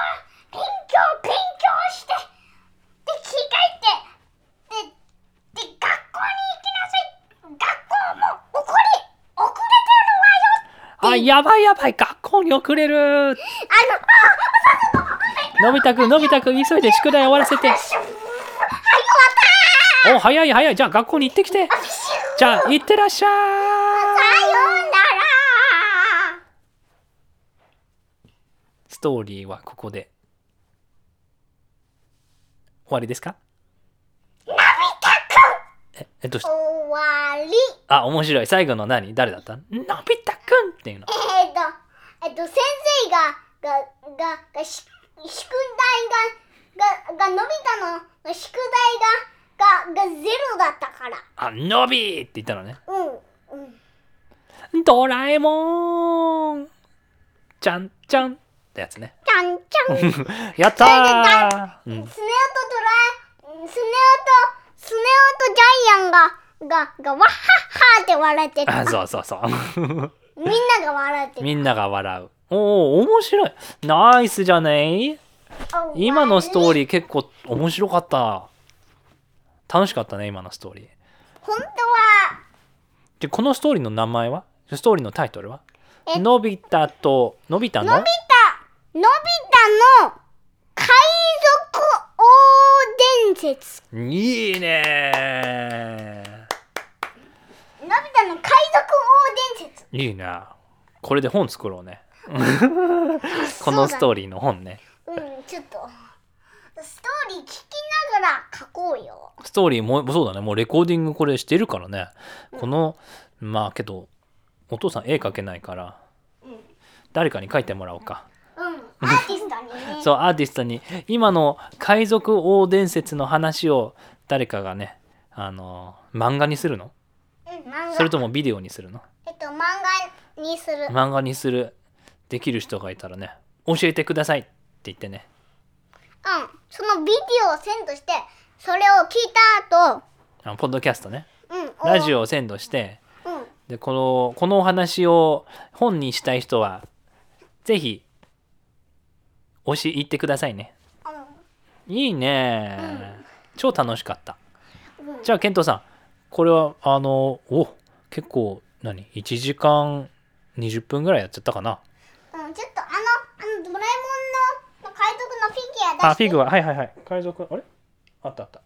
勉強、勉強して、で、着替えて、で、で、学校に行きなさい。学校も遅れ、遅れてるわよあやばいやばい。学校に遅れる。あの、のび太くんのび太くん急いで宿題終わらせてお早い早い。じゃあ学校に行ってきて。じゃあ行ってらっしゃい。さようなら。ストーリーはここで。終わりですか？ええどうした？終わり。あ面白い。最後の何？誰だった？のび太くんっていうの。えっ、と、えっ、と、先生が、が、が、が、し宿題が、が、が、のび太の。宿題が、が、がゼロだったから。あのびって言ったのねうん、うん。ドラえもんちゃんちゃんってやつねちゃんちゃん。[LAUGHS] やったー、うん、スネ夫とドラえ、スネ夫と、スネ夫とジャイアンが、が、が、わっはっはって笑ってた。あそうそうそう [LAUGHS] みんなが笑ってた。みんなが笑うおお面白いナイスじゃね今のストーー。リー結構面白かった楽しかったね今のストーリー。本当は、でこのストーリーの名前は？ストーリーのタイトルは？え？のび太とのび太の？のび太、のび太の海賊王伝説。いいね。のび太の海賊王伝説。いいねこれで本作ろう [LAUGHS] ね。このストーリーの本ね。うん、ちょっと、ストーリー聞きながら書こうよ。ストーリーもそうだね。もうレコーディングこれしてるからね。このまあけどお父さん絵描けないから誰かに描いてもらおうか。うん、[LAUGHS] アーティストにね。そうアーティストに。今の海賊王伝説の話を誰かがねあの漫画にするの？うん、漫画。それともビデオにするの？えっと、漫画にする。漫画にする。できる人がいたらね教えてくださいって言ってねうん、そのビデオをセンドして、それを聞いた後、あのポッドキャストね。うん、ラジオ。オをセンドして。うん、でこのこのお話を本にしたい人はぜひ教え言ってくださいね。いいね、超楽しかった。うん、じゃあケントさん。これはあのお結構何？1時間20分ぐらいやっちゃったかなうん、ちょっとあの、あのドラえもんの海賊のフィギュア出して。あフィグアはいはいはい。海賊あれ？あったあった。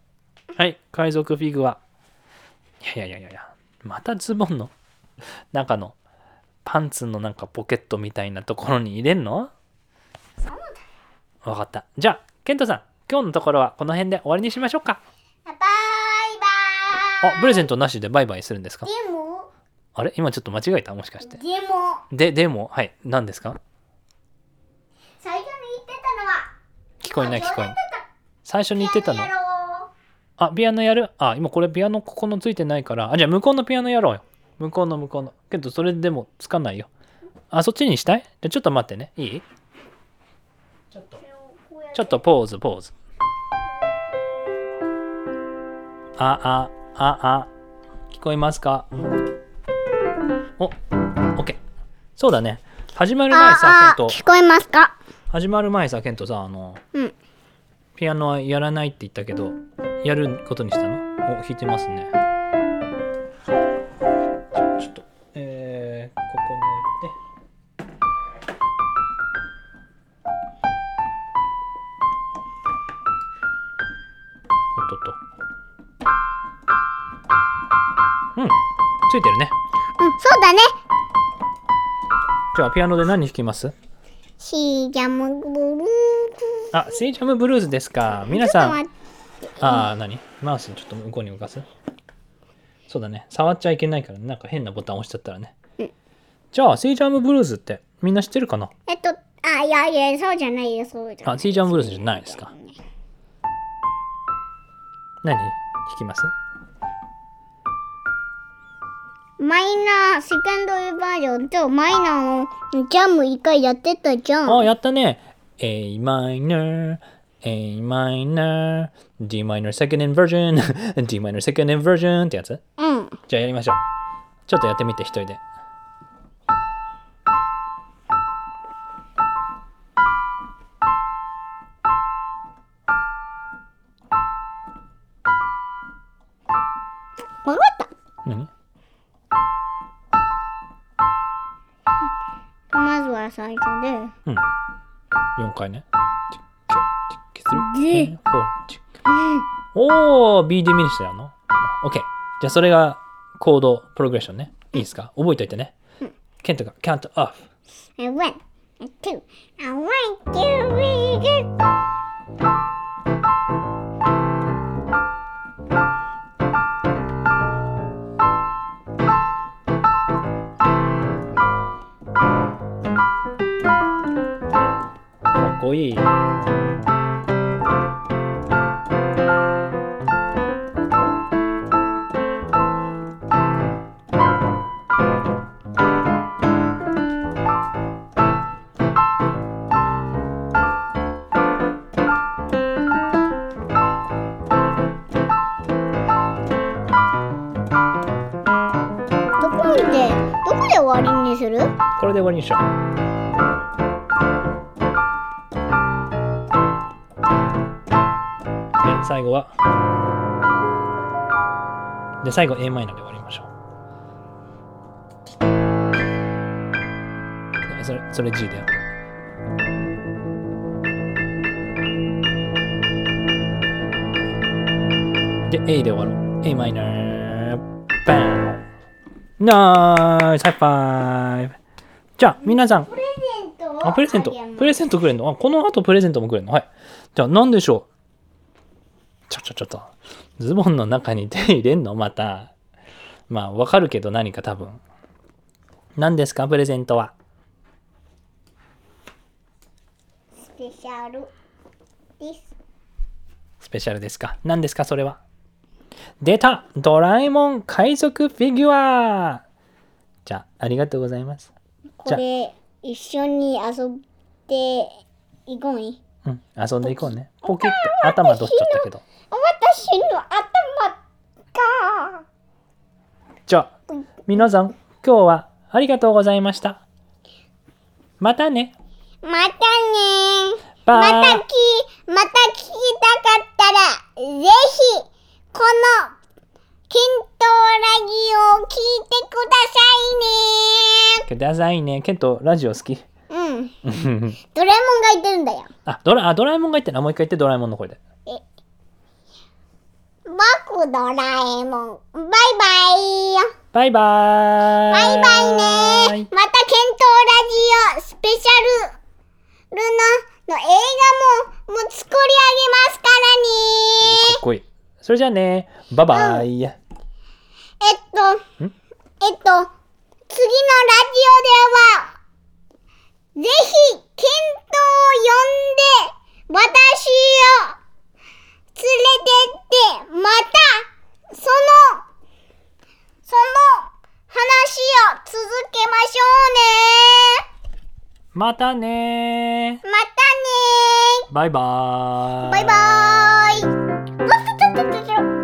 はい。海賊フィグアいやいやいやいや。またズボンの中のパンツのなんかポケットみたいなところに入れんの？わかった。じゃあケントさん。今日のところはこの辺で終わりにしましょうか。バイバーイ。あプレゼントなしでバイバイするんですか？でも、あれ？今ちょっと間違えた？もしかして。でも、ででも？はい。何ですか最初に言ってたのは、聞こえない聞こえないい。最初に言ってたの？あピアノやる？あ今これピアノここのついてないから。あじゃあ向こうのピアノやろうよ。向こうの向こうの。けどそれでもつかないよ。あそっちにしたい？じゃあちょっと待ってね。いい？ちょっとちょっとポーズポーズ。ああああ。聞こえますか？おオッケーそうだね。始まる前さケント。聞こえますか？始まる前さケントさあのうん。ピアノはやらないって言ったけどやることにしたの？お弾いてますね。ちょっとえー、ここに置いて。とっと。うん。ついてるね。うん、そうだね。じゃあピアノで何弾きます？シージャムブルーあセイジャムブルーズですか。皆さん。ああ、何？マウスちょっと向こうに動かすそうだね。触っちゃいけないから、なんか変なボタン押しちゃったらね。うん。じゃあ、セイジャームブルーズってみんな知ってるかな？えっと、あ、いやいや、そうじゃないよ、そうじゃない。あ、セイジャームブルーズじゃないですか。何？弾きます？マイナー、セカンドバージョンとマイナーのジャム一回やってたじゃん。あ、やったね。A マイナー、A マイナー、D マイナー second inversion、[LAUGHS] D マイナー second inversion ってやつ？うん。じゃあやりましょう。ちょっとやってみて、一人で。わかった。何？まずは最初で。うん。4回ね。でおー、B ディミニッシュやの ?OK。じゃあそれがコードプログレッションね。いいですか覚えておいてね。ケントが count off。And one, and two, and one, two, three, go. かっこいい。どこで、どこで終わりにする？これで終わりにしよう。最後は。で、最後 a マイナーで終わりましょう。それ、それ G だよ。で、A で終わろう。a マイナー。バン nice high five じゃあ、皆さん、プレゼント？あ、プレゼント。プレゼントくれんの？あ、この後プレゼントもくれんの？はい。じゃあ、何でしょう？ちょちょちょっと。ズボンの中に手入れんの？また。まあ、わかるけど何か多分。何ですか？プレゼントは。スペシャルです。スペシャルですか？何ですか？それは。出たドラえもん海賊フィギュアじゃあ、ありがとうございます。これ、一緒に遊んでいこうね。うん、遊んでいこうね。ポケって頭取っちゃったけど。私の頭が。じゃあ、皆さん、今日はありがとうございました。またね。またねまたき、また聞きたかったら、ぜひ、この、ケントラジオを聞いてくださくださいね。ケント、ラジオ好きいね。うん。[LAUGHS] ドラえもんが言ってるんだよ。あドラあ、ドラえもんが言ってる。あ、もう一回言って、ドラえもんの声で。僕ドラえもん。バイバイ。バイバーイ。バイバイね。またケントラジオスペシャルのの映画ももう作り上げますからね。かっこいい。それじゃあね。バイバイ。えっと、ん？えっと、次のラジオでは、ぜひ、ケントを呼んで、私を連れてって、また、その、その話を続けましょうね。またねまたねバイバーイ。バイバーイ。